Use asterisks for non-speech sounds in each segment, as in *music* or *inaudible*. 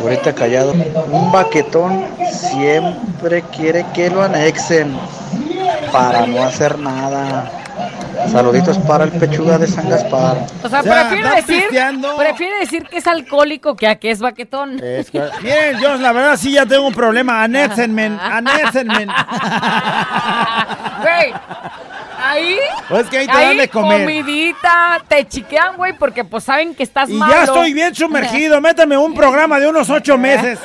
Ahorita callado. Un baquetón siempre quiere que lo anexen para no hacer nada. Saluditos para el pechuga de San Gaspar. O sea, O sea, prefiere, anda decir, prefiere decir que es alcohólico que a que es baquetón. Es que- Miren, yo la verdad sí ya tengo un problema. Anéxenme, *laughs* anéxenme. Güey, ahí. Pues que ahí te dan de comer. comidita, te chiquean, güey, porque pues saben que estás Y malo. ya estoy bien sumergido. Métame un programa de unos ocho *laughs* meses.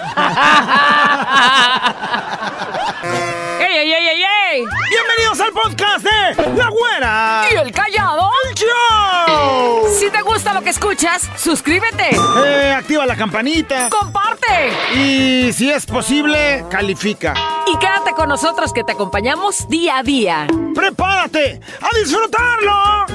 ¡Ey, ey, ey, ey, ey! Bienvenidos al podcast de La Güera. ¿Y el callado? Show. Si te gusta lo que escuchas, suscríbete, Eh, activa la campanita. comparte Y si es posible, califica. y quédate con nosotros que te acompañamos día a día. ¡Prepárate a disfrutarlo!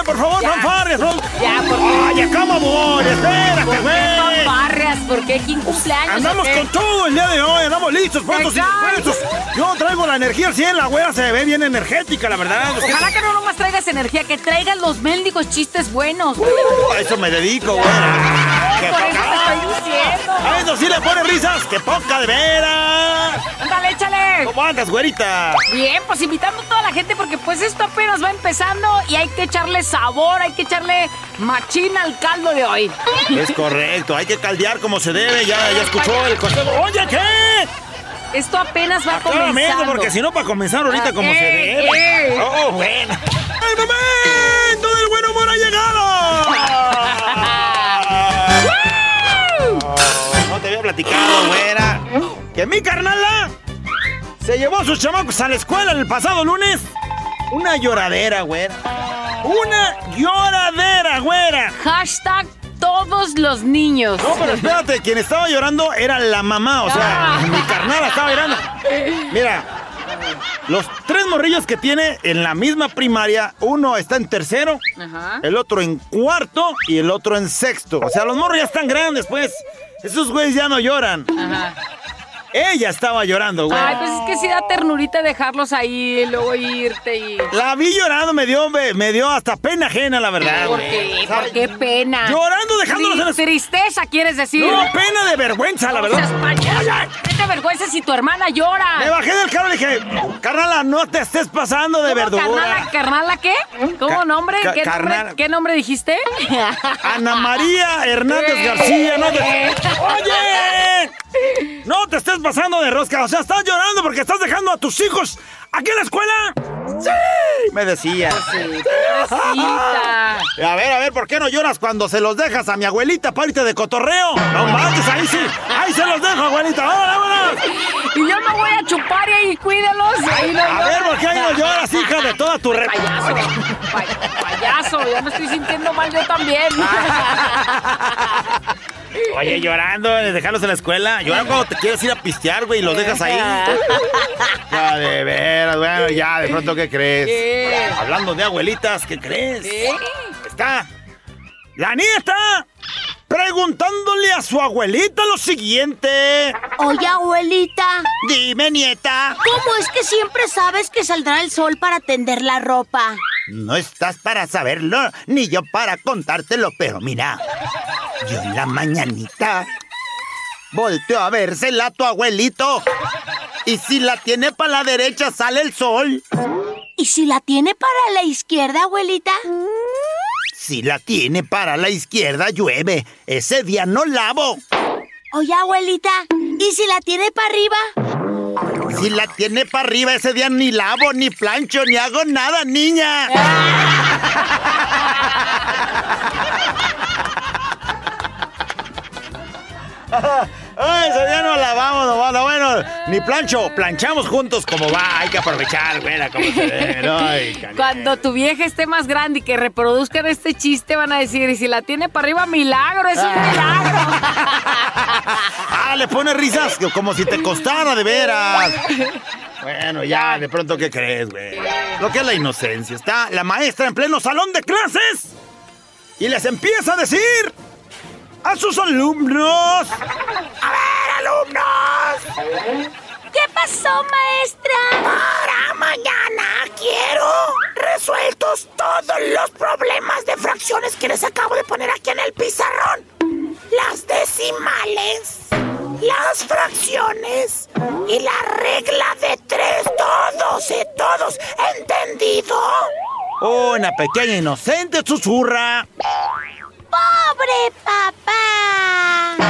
Ponme por favor Ya. fanfarrias. Ya, por Ay, acá amor, espérate, ¿Por qué güey. fanfarrias? ¿Por qué? ¿Quién cumpleaños? Andamos con todo el día de hoy, andamos listos, puestos y dispuestos. Yo traigo la energía al 100, la güera se ve bien energética, la verdad. Ojalá que no nomás traigas energía, que traigas los mendigos chistes buenos. güey. A eso me dedico, güera. ¡Qué Por! Estoy diciendo. A eso sí le pone risas, ¡qué poca de veras! Ándale, échale. ¿Cómo andas, güerita? Bien, pues invitando a toda la gente porque pues esto apenas va empezando y hay que echarle sabor, hay que echarle machina al caldo de hoy. Es correcto, hay que caldear como se debe, ya, ya escuchó el consejo. Oye, ¿qué? Esto apenas va Acá comenzando. porque si no, para comenzar ahorita Ah, como se eh, debe. eh. Oh, bueno. ¡El momento del buen humor ha llegado! Platicado, güera. Que mi carnala se llevó a sus chamacos a la escuela el pasado lunes. Una lloradera, güera. Una lloradera, güera. Hashtag todos los niños. No, pero espérate, quien estaba llorando era la mamá, o sea, Ah. mi carnala estaba llorando. Mira, los tres morrillos que tiene en la misma primaria, uno está en tercero, Ajá. el otro en cuarto y el otro en sexto. O sea, los morros ya están grandes, pues. Esos güeyes ya no lloran. Ella estaba llorando, güey. Ay, pues es que sí da ternurita dejarlos ahí y luego irte y... La vi llorando, me dio, me, dio hasta pena ajena, la verdad, ¿Por güey. qué? O sea, ¿Por qué pena? Llorando, dejándolos en la- Tri- Tristeza, quieres decir. No, pena de vergüenza, la verdad. ¿Qué te vergüenza si tu hermana llora? Me bajé del carro y dije, carnala, no te estés pasando de ¿Cómo, verdura. ¿Carnala, ¿Carnala qué? ¿Cómo nombre? ¿Qué, nombre? ¿Qué nombre dijiste? Ana María Hernández García, no te... ¡Oye! No te estés pasando de rosca, o sea, estás llorando porque estás dejando a tus hijos aquí en la escuela. ¡Sí! Me decía. Pobrecita. *laughs* A ver, a ver, ¿por qué no lloras cuando se los dejas a mi abuelita para irte de cotorreo? No manches, ahí sí, ahí se los dejo, abuelita, ¡vámonos, vámonos! Y yo me voy a chupar y ahí cuídelos. Ahí no A ver. ¿por qué ahí no lloras, hija de toda tu re... Payaso. Pa- payaso, ya me estoy sintiendo mal yo también. *laughs* Oye, llorando, de dejarlos en la escuela. Lloran cuando te quieres ir a pistear, güey, y los dejas ahí. *laughs* Ya, de veras, bueno, ya, de pronto, ¿qué crees? ¿Qué? Hablando de abuelitas, ¿qué crees? Está la nieta preguntándole a su abuelita lo siguiente. Oye, abuelita, Dime, nieta. ¿cómo es que siempre sabes que saldrá el sol para tender la ropa? No estás para saberlo, ni yo para contártelo, pero mira, yo en la mañanita volteo a vérsela a tu abuelito. Y si la tiene para la derecha, sale el sol. ¿Y si la tiene para la izquierda, abuelita? Si la tiene para la izquierda, llueve. Ese día no lavo. Oye, abuelita, ¿y si la tiene para arriba? Si la tiene para arriba, ese día ni lavo, ni plancho, ni hago nada, niña. *laughs* *laughs* Ay, ese día no lavamos, no, bueno, ni plancho, planchamos juntos como va, hay que aprovechar, güera, como se ve. Ay, canijo. Cuando tu vieja esté más grande y que reproduzcan este chiste, van a decir, y si la tiene para arriba, milagro, es un milagro. *laughs* Ah, le pone risas como si te costara de veras. Bueno, ya, de pronto, ¿qué crees, güey? Lo que es la inocencia. Está la maestra en pleno salón de clases y les empieza a decir a sus alumnos. A ver, alumnos. ¿Qué pasó, maestra? Para mañana quiero resueltos todos los problemas de fracciones que les acabo de poner aquí en el pizarrón. Las decimales, las fracciones y la regla de tres. Todos, eh, todos. ¿Entendido? Una pequeña inocente susurra. ¡Pobre papá!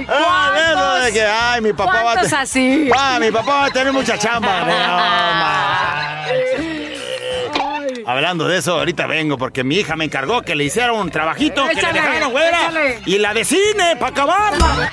Ay, Ah, de que, ay, mi papá va a ¿Cuántos te- así? Ah, mi papá va a tener mucha chamba. No. Hablando de eso, ahorita vengo porque mi hija me encargó que le hiciera un trabajito que le Échale, dejaron, güera. échale. Y la de cine, para acabarla.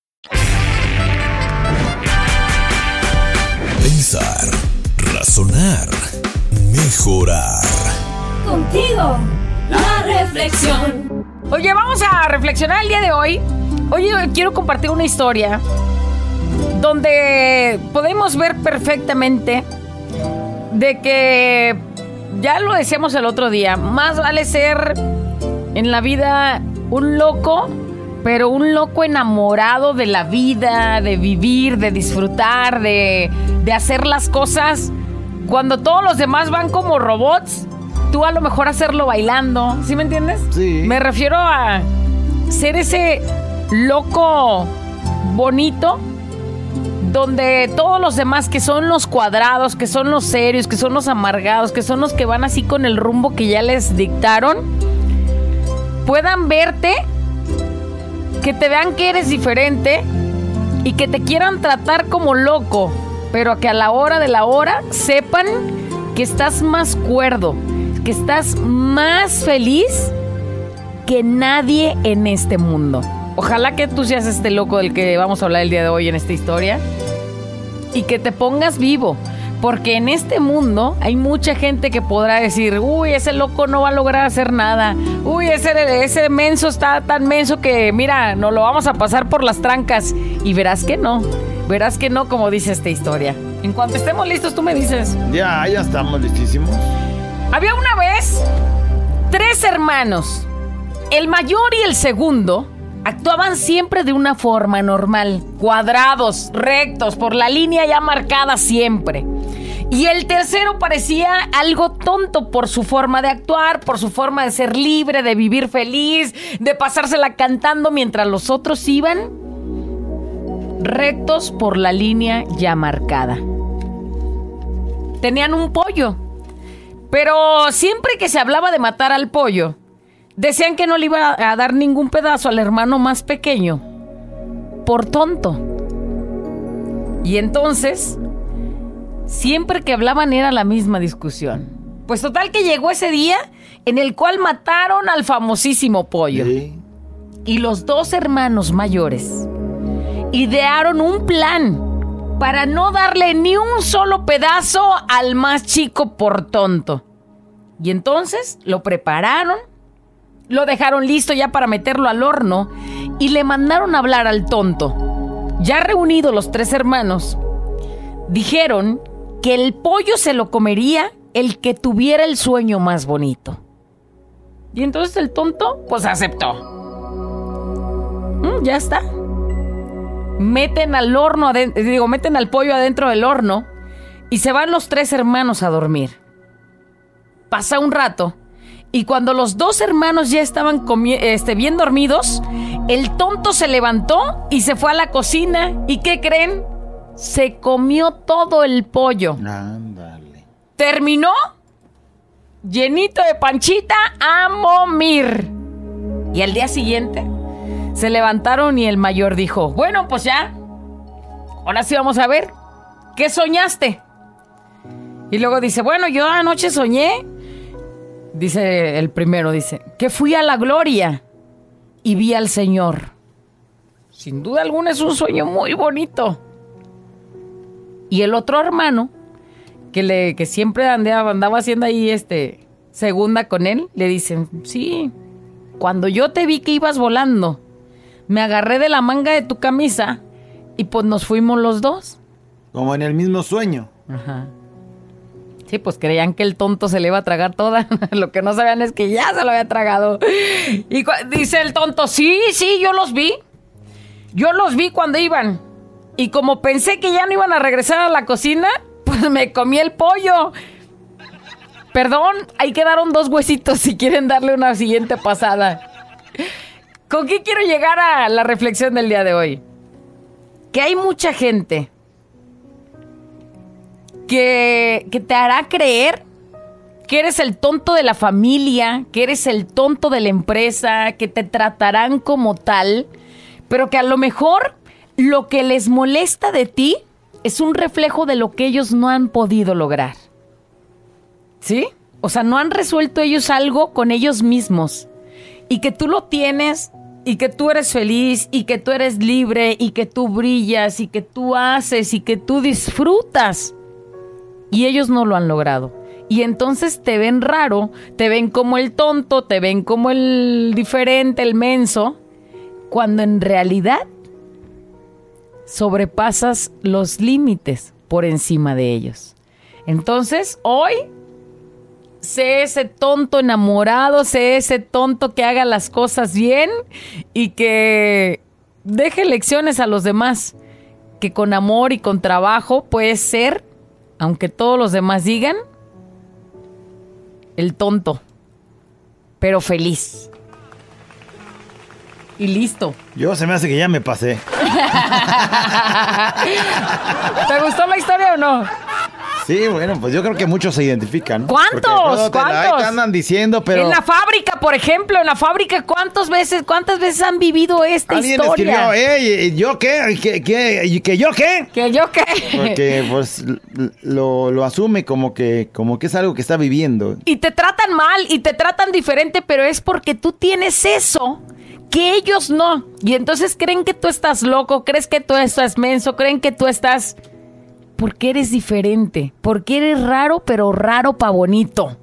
Pensar, razonar, mejorar. Contigo, la reflexión. Oye, vamos a reflexionar el día de hoy. Oye, quiero compartir una historia donde podemos ver perfectamente de que, ya lo decíamos el otro día, más vale ser en la vida un loco, pero un loco enamorado de la vida, de vivir, de disfrutar, de, de hacer las cosas. Cuando todos los demás van como robots, tú a lo mejor hacerlo bailando, ¿sí me entiendes? Sí. Me refiero a ser ese loco bonito donde todos los demás que son los cuadrados, que son los serios, que son los amargados, que son los que van así con el rumbo que ya les dictaron, puedan verte, que te vean que eres diferente y que te quieran tratar como loco, pero que a la hora de la hora sepan que estás más cuerdo, que estás más feliz que nadie en este mundo. Ojalá que tú seas este loco del que vamos a hablar el día de hoy en esta historia y que te pongas vivo. Porque en este mundo hay mucha gente que podrá decir, uy, ese loco no va a lograr hacer nada. Uy, ese, ese menso está tan menso que, mira, nos lo vamos a pasar por las trancas. Y verás que no, verás que no, como dice esta historia. En cuanto estemos listos, tú me dices. Ya, ya estamos listísimos. Había una vez tres hermanos. El mayor y el segundo actuaban siempre de una forma normal, cuadrados, rectos, por la línea ya marcada siempre. Y el tercero parecía algo tonto por su forma de actuar, por su forma de ser libre, de vivir feliz, de pasársela cantando mientras los otros iban rectos por la línea ya marcada. Tenían un pollo, pero siempre que se hablaba de matar al pollo, decían que no le iba a dar ningún pedazo al hermano más pequeño, por tonto. Y entonces, siempre que hablaban era la misma discusión. Pues total que llegó ese día en el cual mataron al famosísimo pollo. Y los dos hermanos mayores idearon un plan para no darle ni un solo pedazo al más chico por tonto. Y entonces lo prepararon, lo dejaron listo ya para meterlo al horno y le mandaron a hablar al tonto. Ya reunidos los tres hermanos, dijeron que el pollo se lo comería el que tuviera el sueño más bonito. Y entonces el tonto, pues aceptó. Mm, ya está. Meten al horno, digo, meten al pollo adentro del horno y se van los tres hermanos a dormir. Pasa un rato y cuando los dos hermanos ya estaban este, bien dormidos, el tonto se levantó y se fue a la cocina. ¿Y qué creen? Se comió todo el pollo. Ándale. Terminó llenito de panchita a momir. Y al día siguiente se levantaron y el mayor dijo, bueno, pues ya, ahora sí vamos a ver, ¿qué soñaste? Y luego dice, bueno, yo anoche soñé, dice el primero, dice, que fui a la gloria y vi al Señor. Sin duda alguna es un sueño muy bonito. Y el otro hermano, que, le, que siempre andaba, andaba haciendo ahí este, segunda con él, le dicen, sí, cuando yo te vi que ibas volando, me agarré de la manga de tu camisa y pues nos fuimos los dos. Como en el mismo sueño. Ajá. Sí, pues creían que el tonto se le iba a tragar toda. *laughs* Lo que no sabían es que ya se lo había tragado. Y dice el tonto, sí, sí, yo los vi. Yo los vi cuando iban. Y como pensé que ya no iban a regresar a la cocina, pues me comí el pollo. Perdón, ahí quedaron dos huesitos si quieren darle una siguiente pasada. ¿Con qué quiero llegar a la reflexión del día de hoy? Que hay mucha gente que, que te hará creer que eres el tonto de la familia, que eres el tonto de la empresa, que te tratarán como tal, pero que a lo mejor lo que les molesta de ti es un reflejo de lo que ellos no han podido lograr. ¿Sí? O sea, no han resuelto ellos algo con ellos mismos. Y que tú lo tienes y que tú eres feliz y que tú eres libre y que tú brillas y que tú haces y que tú disfrutas. Y ellos no lo han logrado. Y entonces te ven raro, te ven como el tonto, te ven como el diferente, el menso, cuando en realidad sobrepasas los límites por encima de ellos. Entonces, hoy sé ese tonto enamorado, sé ese tonto que haga las cosas bien y que deje lecciones a los demás, que con amor y con trabajo puede ser, aunque todos los demás digan, el tonto, pero feliz. Y listo. Yo se me hace que ya me pasé. *laughs* ¿Te gustó la historia o no? Sí, bueno, pues yo creo que muchos se identifican. ¿Cuántos? Porque la- ahí ¿Cuántos? te andan diciendo, pero... En la fábrica, por ejemplo, en la fábrica, ¿cuántas veces, cuántas veces han vivido esta Alguien historia? escribió, "Ey, ¿yo qué? ¿Que, que, que yo qué? ¿Que yo qué? Porque pues lo, lo asume como que, como que es algo que está viviendo. Y te tratan mal y te tratan diferente, pero es porque tú tienes eso que ellos no. Y entonces creen que tú estás loco, crees que tú estás menso, creen que tú estás... Porque eres diferente, porque eres raro, pero raro pa' bonito.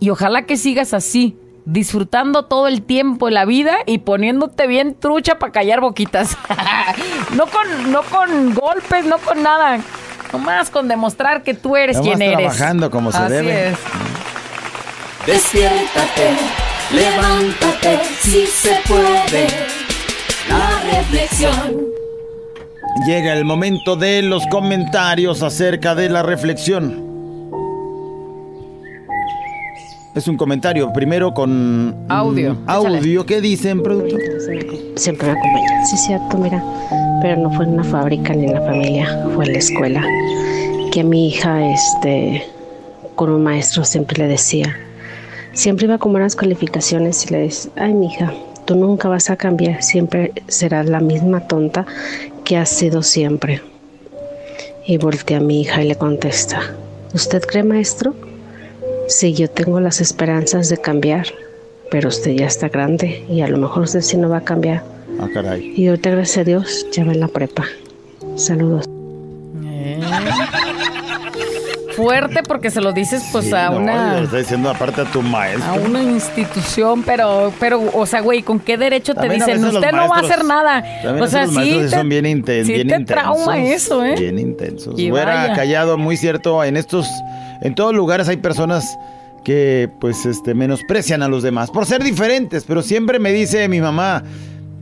Y ojalá que sigas así, disfrutando todo el tiempo de la vida y poniéndote bien trucha para callar boquitas. *laughs* no, con, no con golpes, no con nada. Nomás con demostrar que tú eres Nomás quien eres. trabajando como se Así debe. es. Despiértate, levántate, si se puede. La reflexión. Llega el momento de los comentarios acerca de la reflexión. Es un comentario primero con mm, Audio, audio. ¿Qué dicen, productor? siempre me acompaña. Sí, es cierto, mira, pero no fue en una fábrica ni en la familia, fue en la escuela. Que a mi hija, este, con un maestro siempre le decía, siempre iba con buenas calificaciones y le decía, ay, mi hija, tú nunca vas a cambiar, siempre serás la misma tonta que has sido siempre. Y voltea a mi hija y le contesta, ¿usted cree, maestro? Sí, yo tengo las esperanzas de cambiar, pero usted ya está grande y a lo mejor usted sí no va a cambiar. Ah, caray. Y ahorita, gracias a Dios, ya va en la prepa. Saludos. Fuerte porque se lo dices pues Sí, a no, una lo está diciendo aparte a tu maestro. a una institución, pero pero o sea, güey, ¿con qué derecho te También dicen usted no va a hacer nada? O sea, los sí te- son bien, inten- sí bien te intensos. trauma eso, ¿eh? Bien intensos. Y Fuera callado, muy cierto. En estos, en todos lugares hay personas que, pues, este, menosprecian a los demás por ser diferentes. Pero siempre me dice mi mamá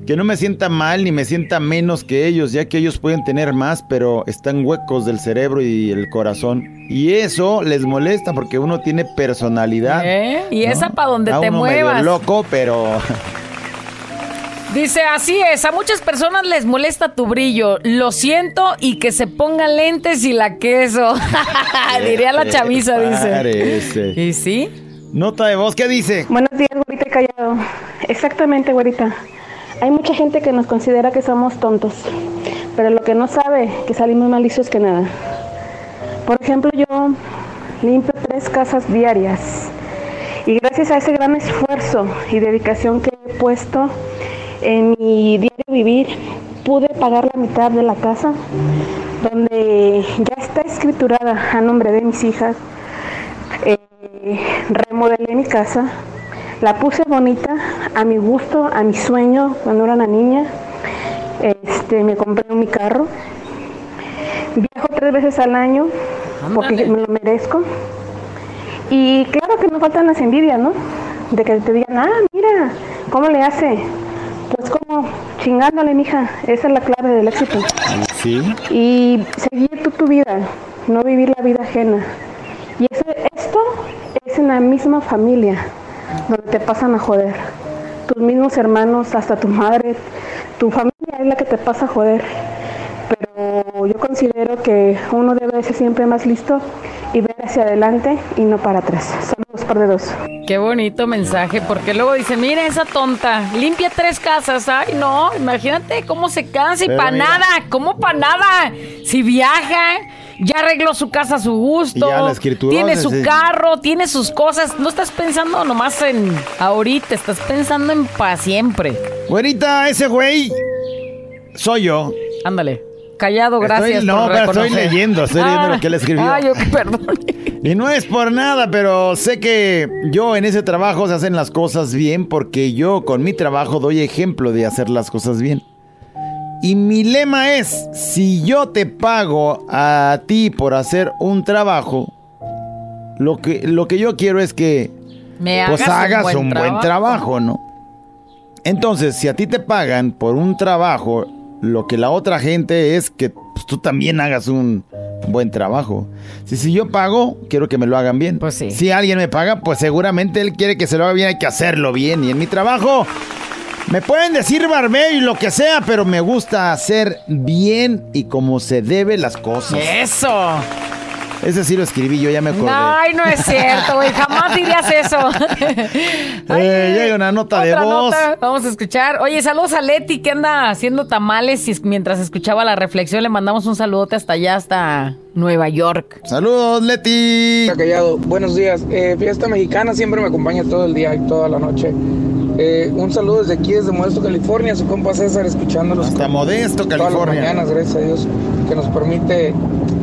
que no me sienta mal ni me sienta menos que ellos, ya que ellos pueden tener más, pero están huecos del cerebro y el corazón. Y eso les molesta porque uno tiene personalidad. ¿Eh? Y ¿no? esa para donde Da te uno medio muevas. loco, pero Dice, así es, a muchas personas les molesta tu brillo. Lo siento y que se pongan lentes y la queso. *laughs* Diría la chaviza, dice. Parece. ¿Y sí? Nota de voz, ¿qué dice? Buenos días, güerita callado. Exactamente, güerita. Hay mucha gente que nos considera que somos tontos, pero lo que no sabe que salimos más listos que nada. Por ejemplo, yo limpio tres casas diarias y gracias a ese gran esfuerzo y dedicación que he puesto en mi diario vivir, pude pagar la mitad de la casa, donde ya está escriturada a nombre de mis hijas. Eh, remodelé mi casa, la puse bonita, a mi gusto, a mi sueño cuando era una niña. Este, me compré mi carro. Viajo tres veces al año porque me lo merezco. Y claro que no faltan las envidias, ¿no? De que te digan, ah, mira, ¿cómo le hace? Pues como chingándole, mija, esa es la clave del éxito. Sí. Y seguir tú tu vida, no vivir la vida ajena. Y eso, esto es en la misma familia, donde te pasan a joder. Tus mismos hermanos, hasta tu madre, tu familia es la que te pasa a joder. Pero yo considero que uno debe ser siempre más listo y ver hacia adelante y no para atrás. Saludos, par de dos. Qué bonito mensaje, porque luego dice, mira esa tonta, limpia tres casas. Ay, no, imagínate cómo se cansa y para nada, ¿cómo para nada? Si viaja, ya arregló su casa a su gusto, tiene su carro, tiene sus cosas. No estás pensando nomás en ahorita, estás pensando en para siempre. Güerita, ese güey soy yo. Ándale. Callado, Estoy- gracias. no, por pero estoy leyendo, estoy leyendo lo que él escribió. Ay, yo, perdón. Y no es por nada, pero sé que yo en ese trabajo se hacen las cosas bien porque yo con mi trabajo doy ejemplo de hacer las cosas bien. Y mi lema es, si yo te pago a ti por hacer un trabajo, lo que, lo que yo quiero es que Me pues hagas, hagas un buen, trabajo, ¿no? Entonces, si a ti te pagan por un trabajo, lo que la otra gente es que pues, tú también hagas un buen trabajo. Si, si yo pago, quiero que me lo hagan bien. Pues sí. Si alguien me paga, pues seguramente él quiere que se lo haga bien, hay que hacerlo bien. Y en mi trabajo, me pueden decir barbero y lo que sea, pero me gusta hacer bien y como se debe las cosas. Eso. Ese sí lo escribí, yo ya me acordé. Ay, no es cierto, güey. Jamás dirías eso. *laughs* Eh, llega una nota de voz. nota, Vamos a escuchar. Oye, saludos a Leti que anda haciendo tamales y mientras escuchaba la reflexión le mandamos un saludote hasta allá, hasta Nueva York. Saludos, Leti. Callado, buenos días. Eh, fiesta mexicana siempre me acompaña todo el día y toda la noche. Eh, un saludo desde aquí, desde Modesto, California, su compa César, escuchándolos. Hasta Modesto, Todas California. las mañanas, gracias a Dios, que nos permite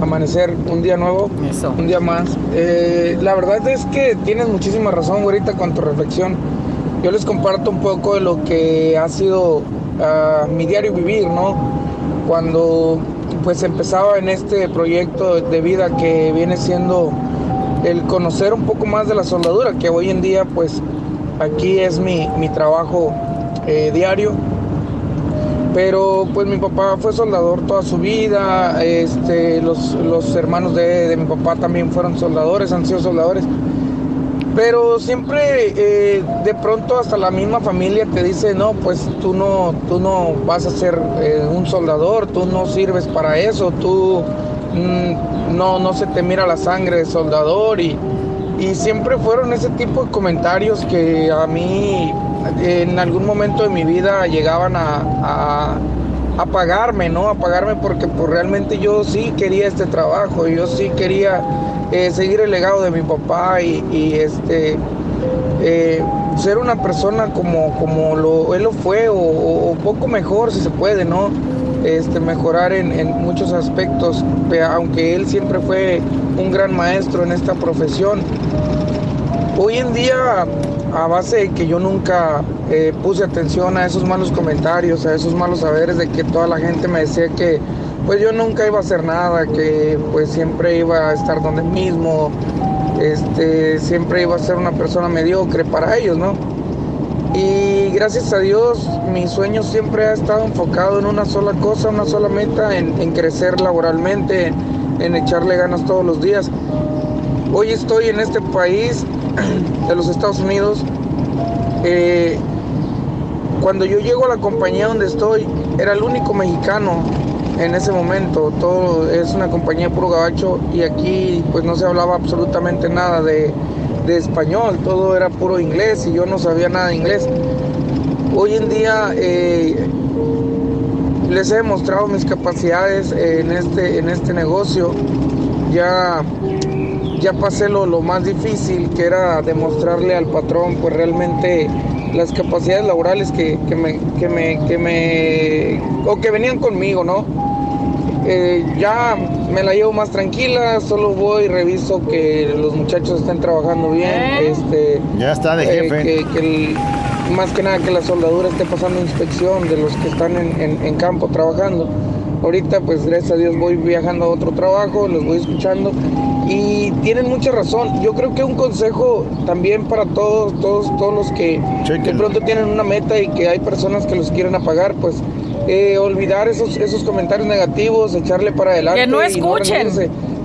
amanecer un día nuevo, un día más. Eh, la verdad es que tienes muchísima razón, ahorita con tu reflexión. Yo les comparto un poco de lo que ha sido ah, mi diario vivir, ¿no? Cuando pues empezaba en este proyecto de vida que viene siendo el conocer un poco más de la soldadura, que hoy en día pues aquí es mi, mi trabajo eh, diario. Pero pues mi papá fue soldador toda su vida, este, los, los hermanos de, de mi papá también fueron soldadores, han sido soldadores. Pero siempre eh, de pronto hasta la misma familia te dice, no, pues tú no, tú no vas a ser eh, un soldador, tú no sirves para eso, tú mm, no, no se te mira la sangre de soldador y, y siempre fueron ese tipo de comentarios que a mí en algún momento de mi vida llegaban a, a, pagarme, ¿no? A pagarme porque pues, realmente yo sí quería este trabajo, yo sí quería eh, seguir el legado de mi papá y, este eh, ser una persona como, como lo, él lo fue o poco mejor si se puede, ¿no? Este, mejorar en, en muchos aspectos, pe- aunque él siempre fue un gran maestro en esta profesión. Hoy en día, a base de que yo nunca eh, puse atención a esos malos comentarios, a esos malos saberes de que toda la gente me decía que pues yo nunca iba a hacer nada, que pues siempre iba a estar donde mismo, este, siempre iba a ser una persona mediocre para ellos, ¿no? Y gracias a Dios mi sueño siempre ha estado enfocado en una sola cosa, una sola meta, en, crecer laboralmente, en, en echarle ganas todos los días. Hoy estoy en este país *clears throat* de los Estados Unidos. Eh, cuando yo llego a la compañía donde estoy, era el único mexicano en ese momento. Todo es una compañía puro gabacho y aquí pues no se hablaba absolutamente nada de, de español, todo era puro inglés y yo no sabía nada de inglés. Hoy en día eh, les he demostrado mis capacidades en este, en este negocio. Ya, ya pasé lo, lo más difícil, que era demostrarle al patrón pues realmente las capacidades laborales que, que me, que me, que me, o que venían conmigo, ¿no? Eh, ya me la llevo más tranquila, solo voy y reviso que los muchachos estén trabajando bien, este, Ya está de eh, jefe. que, que el- más que nada que la soldadura esté pasando inspección de los que están en, en- en campo trabajando. Ahorita pues gracias a Dios voy viajando a otro trabajo, los voy escuchando y tienen mucha razón. Yo creo que un consejo también para todos, todos, todos los que de pronto tienen una meta y que hay personas que los quieren apagar, pues eh, olvidar esos, esos comentarios negativos, echarle para adelante. Que no y escuchen.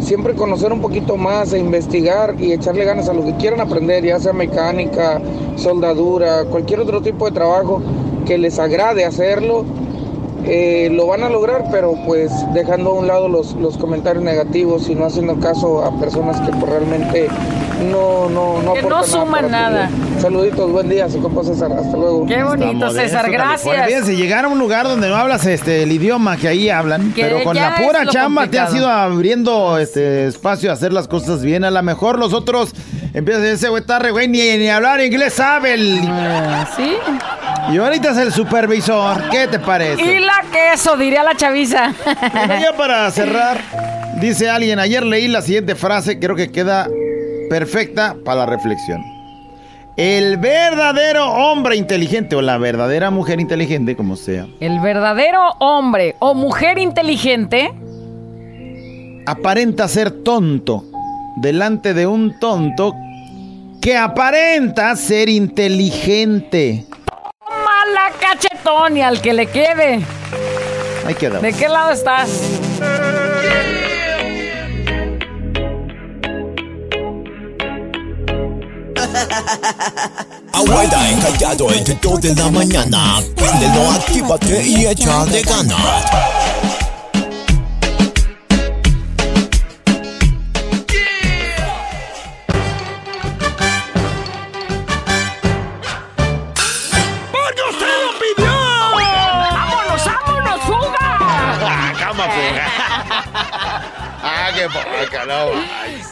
siempre conocer un poquito más e investigar y echarle ganas a lo que quieran aprender, ya sea mecánica, soldadura, cualquier otro tipo de trabajo que les agrade hacerlo, eh, lo van a lograr, pero pues dejando a un lado los, los comentarios negativos y no haciendo caso a personas que pues, realmente no, no, no Que no aportan suman para su nada. Saluditos, buen día, su compa César, hasta luego. Qué bonito, César, gracias. Fíjense, llegar a un lugar donde no hablas este, el idioma que ahí hablan, Que pero con la pura chamba te has ido abriendo este espacio a hacer las cosas bien. A lo mejor los otros empiezan a decir, ese güey está re güey, ni, ni hablar inglés sabe. el-". Sí. Y ahorita es el supervisor. ¿Qué te parece? Y la queso, diría la chaviza. Bueno, ya para cerrar, dice alguien, ayer leí la siguiente frase, creo que queda perfecta para la reflexión. El verdadero hombre inteligente o la verdadera mujer inteligente, como sea, El verdadero hombre o mujer inteligente aparenta ser tonto delante de un tonto que aparenta ser inteligente. mala cachetón y al que le quede. Ahí queda. ¿De qué lado estás? *laughs* Abuela encallado entre 2 de la mañana. Préndelo, actívate y échale ganas. ¡Porque usted lo pidió! ¡Vámonos, vámonos, fuga! *laughs* ¡Cama *laughs* ¡Ah, qué poca, no!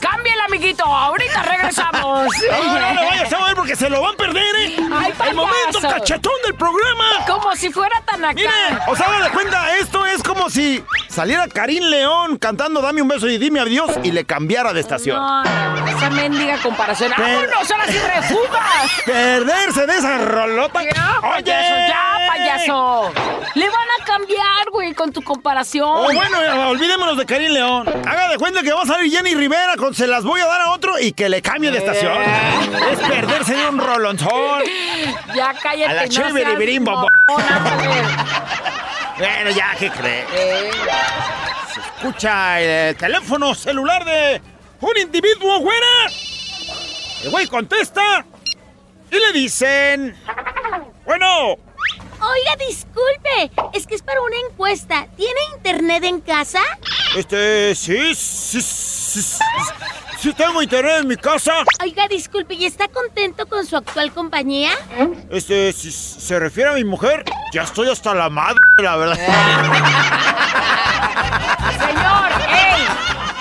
Cámbiale, amiguito, ahorita regresamos. *laughs* No, no, no vayas a ver porque se lo van a perder, ¿eh? Ay, El momento cachetón del programa. Como si fuera tan acá. Miren, o sea, hagan de cuenta, esto es como si saliera Karim León cantando Dame un beso y dime adiós y le cambiara de estación. No, no, esa mendiga comparación. Per- ¡Vámonos, ahora sí refugas! Perderse de esa rolota. Ya, payaso, ya, payaso. Le van a cambiar, güey, con tu comparación. Oh, bueno, eh, olvidémonos de Karim León. Haga de cuenta que va a salir Jenny Rivera con se las voy a dar a otro y que le cambie de estación. Es perderse de un rolonzón. Ya cállate, A la no chévere, güey. *laughs* Bueno, ya, ¿qué cree? Eh, Se escucha el teléfono celular de un individuo, güera. El güey contesta y le dicen... Bueno, Oiga, disculpe, es que es para una encuesta. ¿Tiene internet en casa? este, sí, sí, sí, sí, sí tengo internet en mi casa. Oiga, disculpe, ¿y está contento con su actual compañía? Este, si se refiere a mi mujer, ya estoy hasta la madre, la verdad. Señor, ey,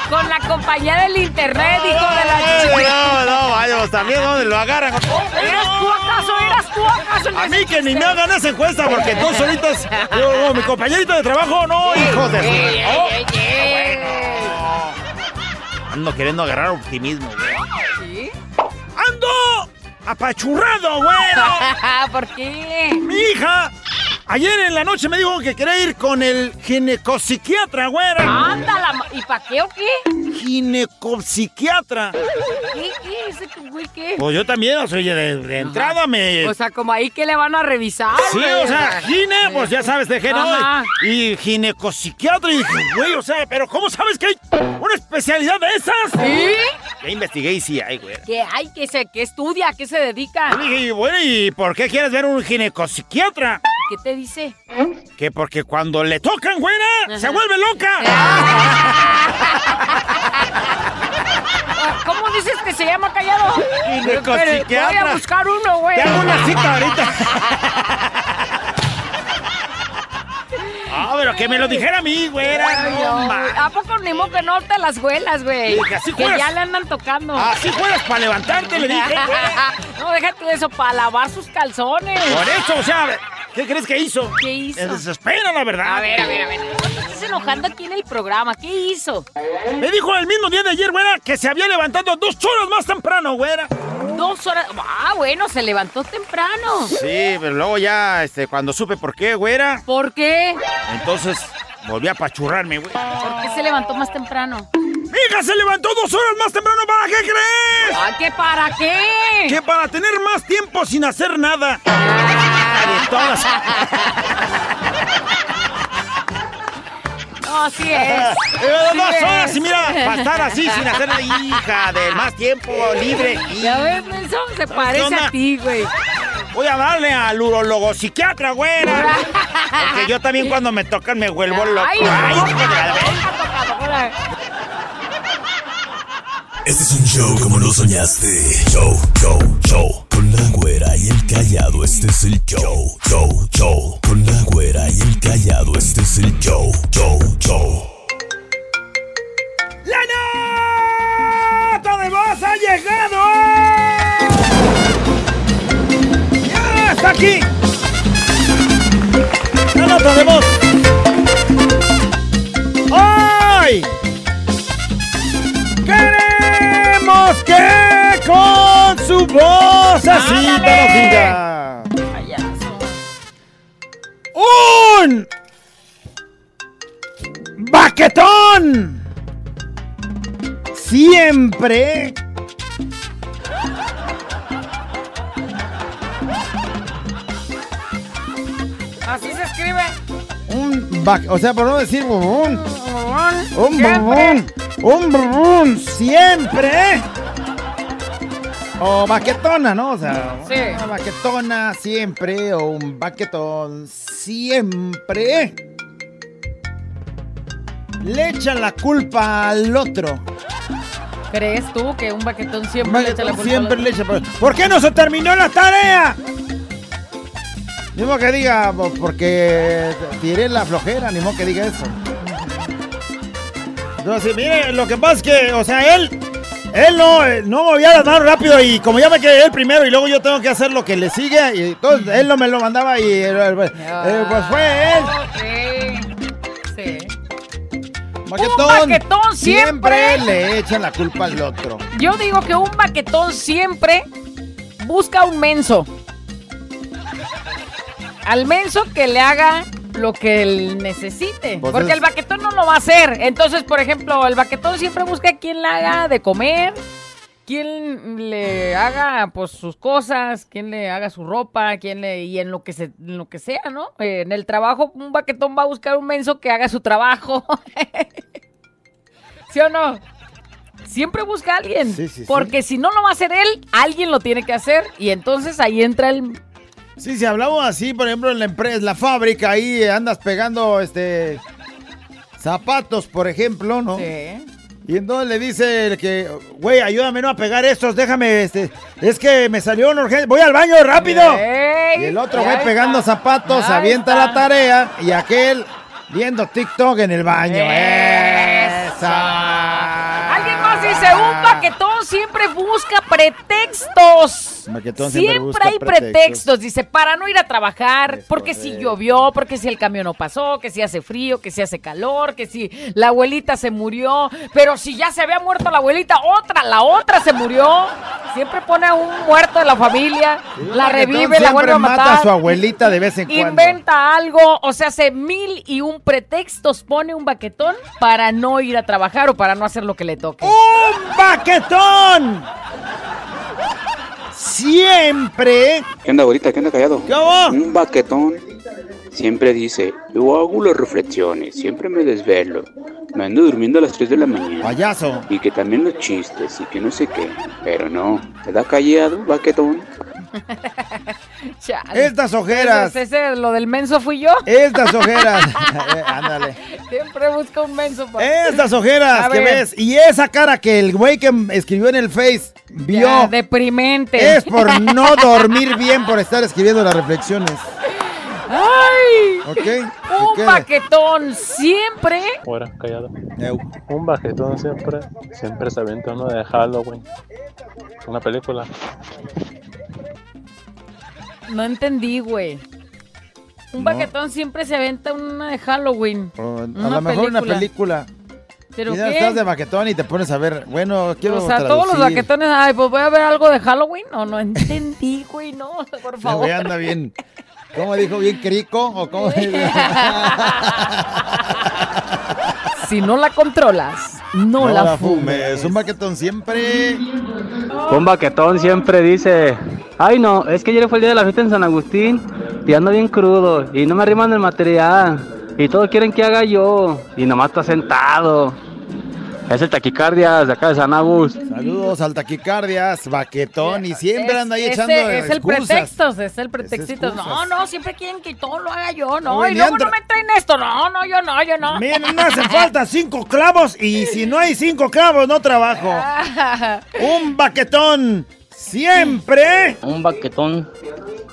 con la compañía del internet, hijo de la chica. No, no, vaya, también, ¿dónde lo agarran? ¿Eras tú acaso? ¿Eras tú acaso? A mí que ni me hagan esa encuesta, porque tú solitas, yo, mi compañerito de trabajo, no, hijos de su... Ey, Oh, ey, ey, ey. Ando queriendo agarrar optimismo, güey. ¿Sí? ¡Ando apachurrado, güero! *laughs* ¿Por qué? Mi hija, ayer en la noche me dijo que quería ir con el ginecopsiquiatra, güera. Ándala, ¿y para qué o qué? Ginecopsiquiatra. ¿Qué, qué? ¿Ese güey qué? Pues yo también, o sea, de, de entrada me... O sea, como ahí que le van a revisar. Sí, güey, o sea, gine, pues ya sabes de no. Ajá. Y ginecopsiquiatra. Y dije, güey, o sea, pero ¿cómo sabes que hay una especialidad de esas? ¿Sí? Ya investigué y sí hay, güey. ¿Qué hay? ¿Qué, se, ¿Qué estudia? ¿A qué se dedica? Yo dije, bueno, ¿y por qué quieres ver un ginecopsiquiatra? ¿Qué te dice? Que porque cuando le tocan, güera, se vuelve loca. *laughs* ¿Cómo dices que se llama callado? Voy a buscar uno, güey. Te hago una cita ahorita. *laughs* Ah, pero que me lo dijera a mí, güera. No. ¿A poco ni modo que no te las vuelas, güey? Así Que juegas. ya le andan tocando. Así juegas para levantarte, le dije, güera. *laughs* no, déjate de eso, para lavar sus calzones. Por eso, o sea, ¿qué crees que hizo? ¿Qué hizo? Me desespera, la verdad. A ver, a ver, a ver. Te estés enojando aquí en el programa. ¿Qué hizo? Me dijo el mismo día de ayer, güera, que se había levantado dos horas más temprano, güera. Dos horas. Ah, bueno, se levantó temprano. Sí, pero luego ya, este, cuando supe por qué, güera, ¿Por qué? entonces volví a pachurrarme, güey. ¿Por qué se levantó más temprano? Mi hija se levantó dos horas más temprano, ¿para qué crees? ¿Ah, qué para qué? Que para tener más tiempo sin hacer nada. Todas. No, *laughs* sí es. Eh, Sí dos es. horas y mira, *laughs* para estar así sin hacer nada, hija, de más tiempo libre. Ya ves, eso se parece a ti, güey. Voy a darle al urologo psiquiatra, güera. *laughs* Porque yo también cuando me tocan me vuelvo loco. Ay, Ay, no, la- tocadora. Este es un show como lo soñaste. Show, show, show. Con la güera y el callado, este es el show. Show, show. Con la güera y el callado, este es el show. Show, show. ¡La nota de voz ha llegado! ¡Ya está aquí! ¡La nota de voz! ¡Queremos que con su voz así diga! ¡Un baquetón! Siempre Así se escribe. Un o sea, por no decir bubún. Un bubún. Un bubún. Siempre. O baquetona, ¿no? O sea, Sí. una baquetona siempre. O un baquetón siempre. Le echan la culpa al otro. ¿Crees tú que un baquetón siempre le echa la culpa? Siempre al le echa. ¿Por qué no se terminó la tarea? Ni modo que diga, "Pues, porque tiré la flojera, ni modo que diga eso. Entonces, mire, lo que pasa es que, o sea, él, él no, eh, no movía las manos rápido y como ya me quedé él primero y luego yo tengo que hacer lo que le sigue, y entonces él no me lo mandaba y eh, eh, pues fue él. Sí. Baquetón, baquetón siempre. le echan la culpa al otro. Yo digo que un baquetón siempre busca un menso. Al menso que le haga lo que él necesite. Pues Porque es- el baquetón no lo va a hacer. Entonces, por ejemplo, el baquetón siempre busca a quien le haga de comer, quien le haga pues sus cosas, quien le haga su ropa, quien le y en lo que se en lo que sea, ¿no? Eh, en el trabajo un baquetón va a buscar un menso que haga su trabajo. *laughs* ¿Sí o no? Siempre busca a alguien. Sí, sí, sí. porque si no lo va a hacer él, alguien lo tiene que hacer. Y entonces ahí entra el. Sí, si hablamos así, por ejemplo, en la empresa, la fábrica, ahí andas pegando este zapatos, por ejemplo, ¿no? Sí. Y entonces le dice el que, güey, ayúdame no a pegar estos, déjame, este, es que me salió una urgencia, voy al baño rápido. Ey, y el otro güey pegando está. zapatos, Ahí avienta está. la tarea y aquel viendo TikTok en el baño. Esa. Alguien más dice un baquetón siempre busca pretextos. Siempre, hay pretextos. pretextos. Dice, para no ir a trabajar, porque si llovió, porque si el camión no pasó, que si hace frío, que si hace calor, que si la abuelita se murió. Pero si ya se había muerto la abuelita, otra, la otra se murió. Siempre pone a un muerto de la familia, la revive, la vuelve a mata a su abuelita de vez en cuando. Inventa algo, o sea, hace mil y un pretextos pone un baquetón para no ir a trabajar o para no hacer lo que le toque. ¡Un baquetón! Siempre. ¿Qué onda, ahorita? ¿Qué onda callado? ¿Qué hubo? Un baquetón siempre dice, yo hago las reflexiones, siempre me desvelo, me ando durmiendo a las 3 de la mañana. Payaso. Y que también los chistes y que no sé qué. Pero no, te da callado, baquetón. *laughs* Chale. Estas ojeras. Ese, ese, lo del menso fui yo. Estas ojeras. *laughs* *laughs* Eh, Ándale. Siempre busco un menso. para- Estas ojeras que ves. Y esa cara que el güey que escribió en el Face vio. Ya, deprimente. Es por no dormir bien por estar escribiendo las reflexiones. ¡Ay! ¿Ok? ¿Qué Un baquetón siempre. Fuera, callado. Un baquetón siempre, siempre se aventa uno de Halloween. Una película. No entendí, güey. Un No. baquetón siempre se aventa una de Halloween. A Una lo mejor una película. ¿Pero qué? estás de baquetón y te pones a ver. Bueno, quiero o sea, todos los traducir. baquetones, ay, pues voy a ver algo de Halloween. No, no entendí, güey, no, por favor. güey anda bien. ¿Cómo dijo? ¿Bien crico? ¿O cómo *laughs* Si no la controlas, no, la, fumes. Un baquetón siempre. Un baquetón siempre dice, ay no, es que ayer fue el día de la fiesta en San Agustín y ando bien crudo y no me arriman el material y todos quieren que haga yo y nomás está sentado. Es el taquicardias de acá de San Agus. Saludos al taquicardias, baquetón. Y siempre anda ahí echando es el pretexto, es el pretextito. No, no, siempre quieren que todo lo haga yo, no. Oye, y luego no me traen esto, no, no, yo no, yo no. Miren, me hacen falta cinco clavos y si no hay cinco clavos no trabajo. *laughs* Un baquetón siempre. Un baquetón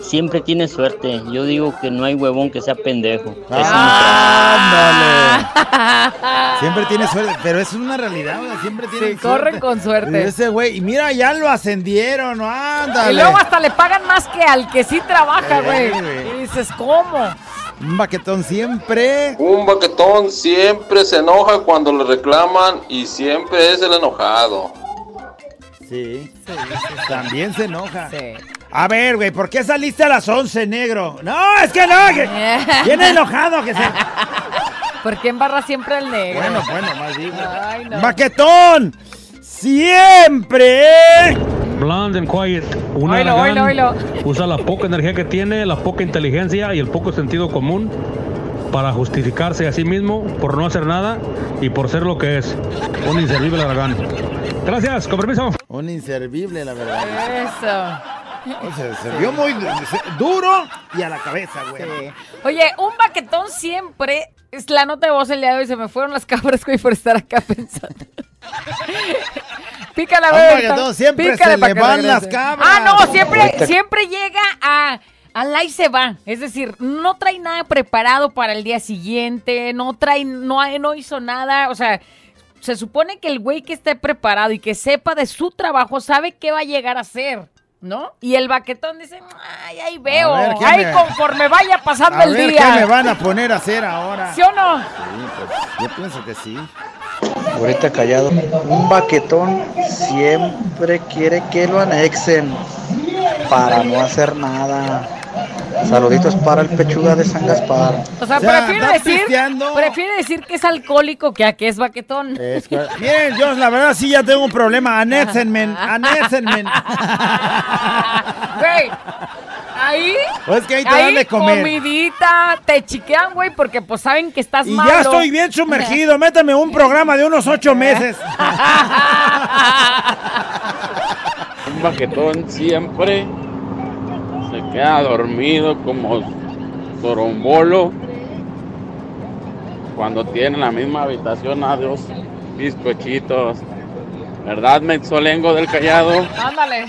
siempre tiene suerte. Yo digo que no hay huevón que sea pendejo. Ándale. *laughs* Siempre tiene suerte, pero es una realidad, sea, siempre tiene Sí, corren con suerte. Ese güey, y mira, ya lo ascendieron, ándale. Y luego hasta le pagan más que al que sí trabaja, Eh, güey. güey. y dices, ¿cómo? Un baquetón siempre. Un baquetón siempre se enoja cuando le reclaman y siempre es el enojado. Sí. También se enoja. A ver, güey, ¿por qué saliste a las 11, negro? No, es que no, que *laughs* viene enojado que se... ¿Por qué embarra siempre el negro? Bueno, bueno, más digo. Ay, no. ¡Baquetón! ¡Siempre! Blonde and quiet. Una Oílo, aragán oílo, usa la poca energía que tiene, la poca inteligencia y el poco sentido común para justificarse a sí mismo por no hacer nada y por ser lo que es. Un inservible aragán. Gracias, con permiso. Un inservible, la verdad. Eso. O sea, se vio muy duro y a la cabeza, güey. Oye, un baquetón siempre es la nota de voz el día de hoy. Se me fueron las cabras, güey, por estar acá pensando. Pícale, Un güey. baquetón siempre Pícale se le van regrese. las cabras. Ah, no, siempre, siempre llega a. Al ahí se va, es decir, no trae nada preparado para el día siguiente, no trae, no, no hizo nada, o sea, se supone que el güey que esté preparado y que sepa de su trabajo sabe qué va a llegar a hacer, ¿no? Y el baquetón dice, ay, ahí veo, ver, ¿qué ay, me- conforme vaya pasando A el ver día. qué me van a poner a hacer ahora. ¿Sí o no? Sí, pues, yo pienso que sí. Ahorita callado. Un baquetón siempre quiere que lo anexen para no hacer nada. Saluditos para el pechuga de San Gaspar. O sea, O decir, prefiere decir que es alcohólico que a que es baquetón. Es que- *laughs* Miren, yo la verdad sí ya tengo un problema. Anéxenme, anéxenme. *laughs* Güey, ahí. Pues que ahí te dan de comer. comidita, te chiquean, güey, porque pues saben que estás Y malo. ya estoy bien sumergido. Métame un programa de unos ocho meses. *laughs* Un baquetón siempre se queda dormido como torombolo cuando tiene en la misma habitación a dos bizcochitos. ¿Verdad, Mexolengo del Callado? Ándale.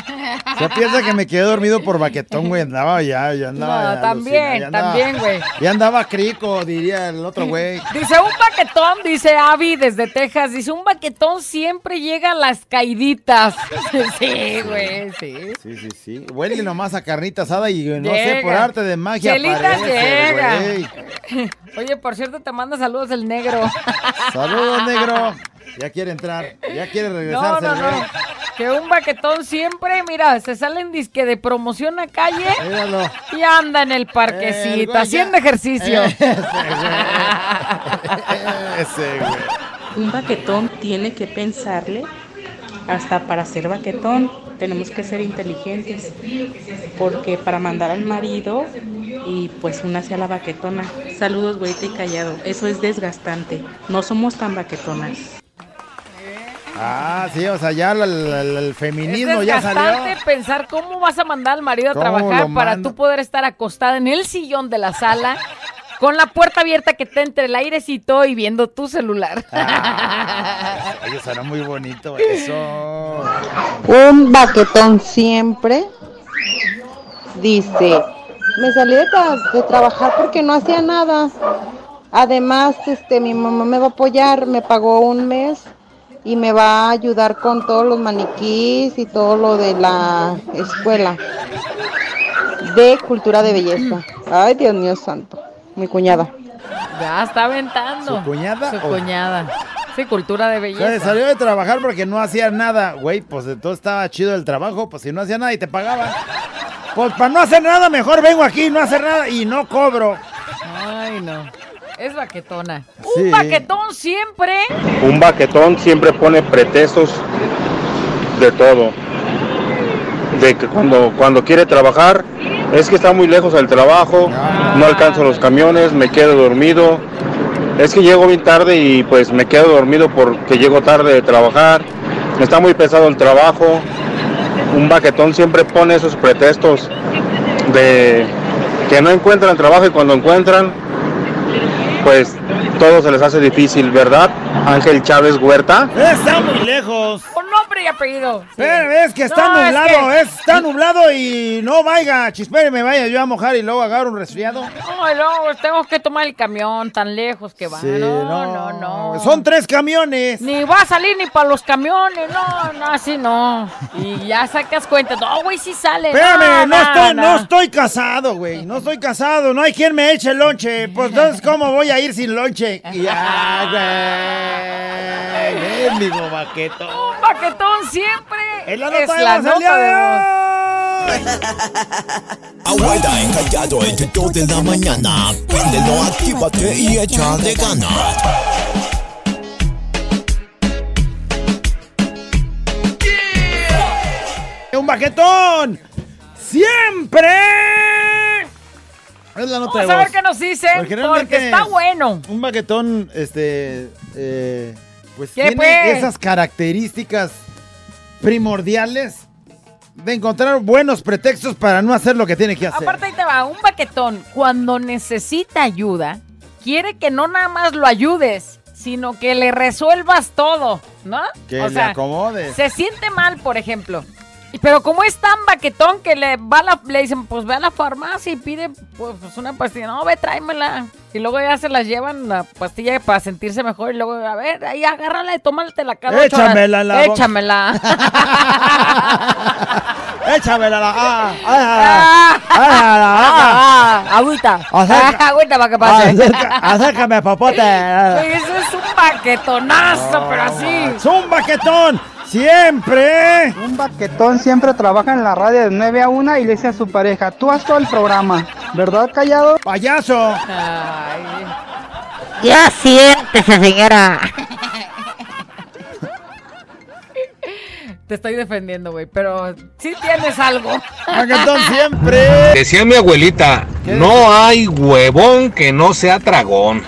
Yo piensa que me quedé dormido por baquetón, güey. Andaba ya, ya andaba. No, ya también, alucina, ya andaba- también, güey. Ya andaba crico, diría el otro güey. *laughs* Dice un baquetón, dice Avi desde Texas, dice un baquetón siempre llega a las caiditas. *laughs* Sí, güey, sí. Sí, sí, sí. Huele nomás a carnita asada y no sé, por arte de magia aparece, llega. güey. Oye, por cierto, te manda saludos el negro. Saludos, negro. *laughs* Ya quiere entrar, ya quiere No, regresarse no, no. güey. Que un baquetón siempre, mira, se salen disque de promoción a calle Míralo. y anda en el parquecito *laughs* güey haciendo ejercicio. Ese, güey. Un baquetón tiene que pensarle, hasta para ser baquetón tenemos que ser inteligentes, porque para mandar al marido y pues una hacia la baquetona. Saludos, güeyita y callado. Eso es desgastante. No somos tan baquetonas. Ah, sí, o sea, ya el, el- el Es feminismo ya desgastante salió. pensar cómo vas a mandar al marido a ¿Cómo trabajar para tú poder estar acostada en el sillón de la sala con la puerta abierta que te entre el airecito y viendo tu celular. Ah. Oye, suena muy bonito eso. Un baquetón siempre dice, me salí de, tra- de trabajar porque no hacía nada. Además, este, mi mamá me va a apoyar, me pagó un mes y me va a ayudar con todos los maniquís y todo lo de la escuela de cultura de belleza. Ay, Dios mío santo, mi cuñada. Ya está aventando. ¿Su cuñada Su o- cuñada. Sí, cultura de O sea, belleza. salió de trabajar porque no hacía nada, güey. Pues entonces estaba chido el trabajo, pues si no hacía nada y te pagaban. Pues para no hacer nada, mejor vengo aquí, no hacer nada y no cobro. Ay, no. Es baquetona. Sí. Un baquetón siempre. Un baquetón siempre pone pretextos de todo. De que cuando, cuando quiere trabajar, es que está muy lejos del trabajo, no alcanzo los camiones, me quedo dormido. Es que llego bien tarde y pues me quedo dormido porque llego tarde de trabajar. Está muy pesado el trabajo. Un baquetón siempre pone esos pretextos de que no encuentran trabajo y cuando encuentran, pues todo se les hace difícil, ¿verdad? Ángel Chávez Huerta. Está muy lejos. Apellido. Sí. Pero es que está No, es nublado, que- está nublado y no vaya, chispere, me vaya yo a mojar y luego agarro un resfriado. No, luego tengo que tomar el camión tan lejos que va. Sí, no, no, no, no. Son tres camiones. Ni va a salir ni para los camiones, no, no, así no. Y ya sacas cuenta, no, güey, sí sale. Espérame, no, estoy, no estoy casado, güey. No estoy casado, no hay quien me eche el lonche. Pues entonces, ¿cómo voy a ir sin lonche? Ya, güey. *laughs* Mendigo baqueto. Un baquetón siempre Es la nota es de la voz nota de voz. Abuela encallado entre dos de la mañana. Préndelo, actívate y échale ganas. ¡Un baquetón! ¡Siempre! Es la nota Vamos de a ver qué nos dicen, Porque está bueno. Un baquetón, este, eh, pues ¿Qué, tiene pues? esas características primordiales de encontrar buenos pretextos para no hacer lo que tiene que hacer. Aparte ahí te va, un baquetón cuando necesita ayuda, quiere que no nada más lo ayudes, sino que le resuelvas todo, ¿no? que le acomodes. Se siente mal, por ejemplo. Pero como es tan baquetón que le va la, le dicen, pues ve a la farmacia y pide pues, pues, una pastilla. No, ve, tráemela. Y luego ya se las llevan la pastilla para sentirse mejor. Y luego, a ver, ahí agárrala y tómatela cada. Échamela la. Échamela. Échamela la. Ah, ah, Ah, ah, ah, ah, ah, agüita. Ah, agüita para que pase. Acércame, popote. Eso es un paquetonazo, pero así. ¡Es un baquetón! ¡Siempre! Un baquetón siempre trabaja en la radio de 9 a 1 y le dice a su pareja, tú haz todo el programa, ¿verdad, callado? ¡Payaso! Ya siéntese, señora. Te estoy defendiendo, güey, pero sí tienes algo. Baquetón siempre. Decía mi abuelita, no hay huevón que no sea tragón.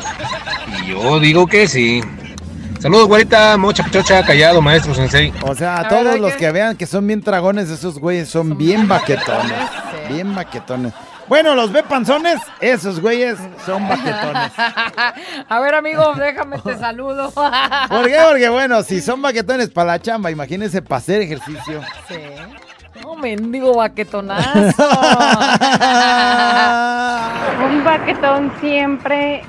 Y yo digo que sí. Saludos, güerita, mocha, chocha, callado, maestro sensei. O sea, a todos los que- que vean que son bien dragones, esos güeyes son bien baquetones. Bien baquetones. Bueno, los ve panzones, esos güeyes son baquetones. *laughs* A ver, amigo, déjame te saludo. *laughs* ¿Por qué? Porque bueno, si son baquetones para la chamba, imagínense para hacer ejercicio. Sí. No, mendigo baquetonazo. *laughs* Un baquetón siempre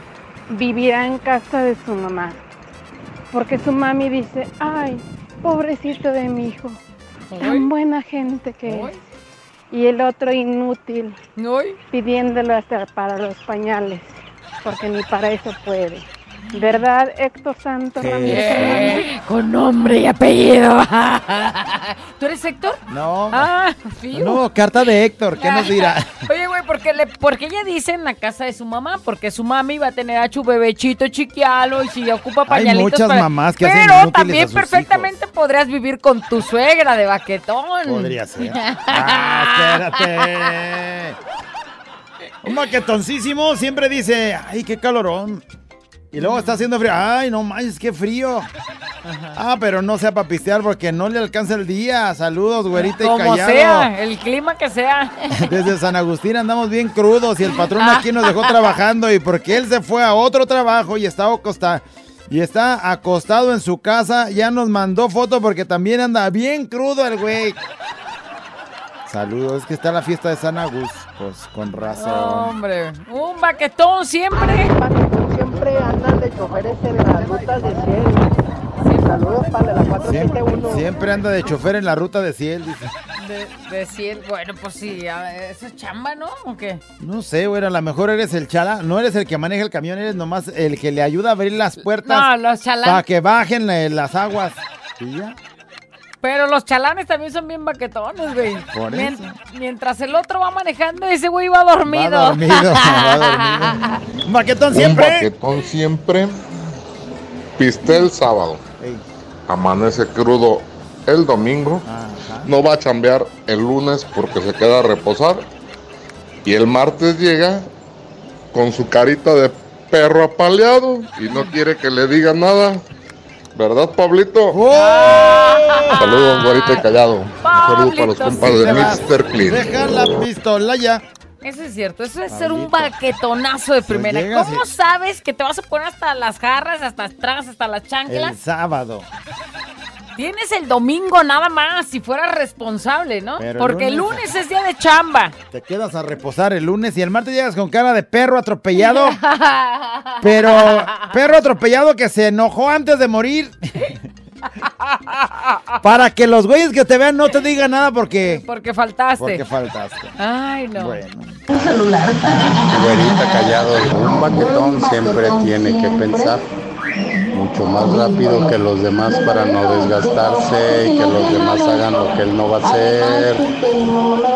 vivirá en casa de su mamá. Porque su mami dice, ay, pobrecito de mi hijo, tan buena gente que es. Y el otro inútil, pidiéndolo hasta para los pañales, porque ni para eso puede. ¿Verdad, Héctor Santos Ramírez? Eh, Con nombre y apellido. *laughs* ¿Tú eres Héctor? No. Ah, fiu. No, carta de Héctor, ¿qué nos dirá? *laughs* Oye, güey, porque, le, porque ella dice en la casa de su mamá, porque su mami va a tener a su bebechito chiquialo y si ocupa Hay pañalitos muchas para- mamás que hacen Pero también a sus perfectamente podrías vivir con tu suegra de baquetón. Podría ser. *laughs* Ah, espérate. Un maquetoncísimo siempre dice, ay, qué calorón. Y luego está haciendo frío. Ay, no manches, qué frío. Ah, pero no sea para pistear porque no le alcanza el día. Saludos, güerita y Como callado. sea, el clima que sea. *laughs* Desde San Agustín andamos bien crudos y el patrón aquí nos dejó *laughs* trabajando y porque él se fue a otro trabajo y está acostado, y está acostado en su casa, ya nos mandó foto porque también anda bien crudo el güey. Saludos, es que está la fiesta de San Agus, pues con razón. Hombre, un baquetón siempre. Siempre andan de choferes en las rutas de cielo. Saludos para la 471. Siempre anda de chofer en la ruta de Ciel, dice. De, de cien- bueno, pues sí, eso es chamba, ¿no? ¿O qué? No sé, güey, a lo mejor eres el chala, no eres el que maneja el camión, eres nomás el que le ayuda a abrir las puertas. No, los chalanes. Para que bajen las aguas. ¿Y ya? Pero los chalanes también son bien baquetones, güey. Por Mien- eso. Mientras el otro va manejando, ese güey va dormido. Va dormido, *laughs* va dormido. Un baquetón siempre. Un baquetón siempre piste el sábado. Amanece crudo el domingo. No va a chambear el lunes porque se queda a reposar. Y el martes llega con su carita de perro apaleado y no quiere que le digan nada. ¿Verdad, Pablito? Saludos, güerito y callado. Un saludo para los Pablito, compas sí de. Mr. Clean. Deja la pistola ya. Eso es cierto, eso es ser un baquetonazo de primera. ¿Cómo y- sabes que te vas a poner hasta las jarras, hasta atrás, hasta las El chanclas? sábado. Tienes el domingo nada más, si fueras responsable, ¿no? Pero Porque el lunes- lunes es día de chamba. Te quedas a reposar el lunes y el martes llegas con cara de perro atropellado. pero perro atropellado que se enojó antes de morir. Para que los güeyes que te vean no te digan nada porque. Porque faltaste. Porque faltaste. Ay, no. Un celular. Güerita callado, un baquetón siempre tiene que pensar mucho más rápido que los demás para no desgastarse y que los demás hagan lo que él no va a hacer.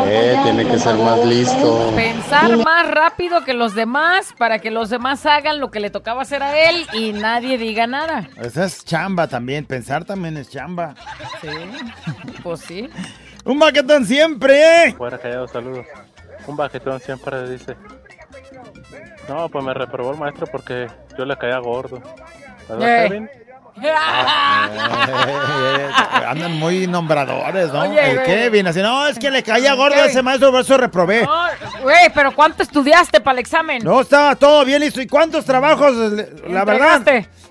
Eh, tiene que ser más listo. Pensar más rápido que los demás para que los demás hagan lo que le tocaba hacer a él y nadie diga nada. Esa es chamba también. Pensar también es chamba. Sí, pues sí. Un baquetón siempre, ¿eh? Fuera callado, saludos. Un baquetón siempre dice. No, pues me reprobó el maestro porque yo le caía gordo. ¿Verdad, Eh. Kevin? Eh, andan muy nombradores, ¿no? Oye, el. Kevin, así, no, es que le caía gordo a ese maestro, por eso reprobé. No, Güey, pero ¿cuánto estudiaste para el examen? No, estaba todo bien listo. ¿Y cuántos trabajos? La verdad,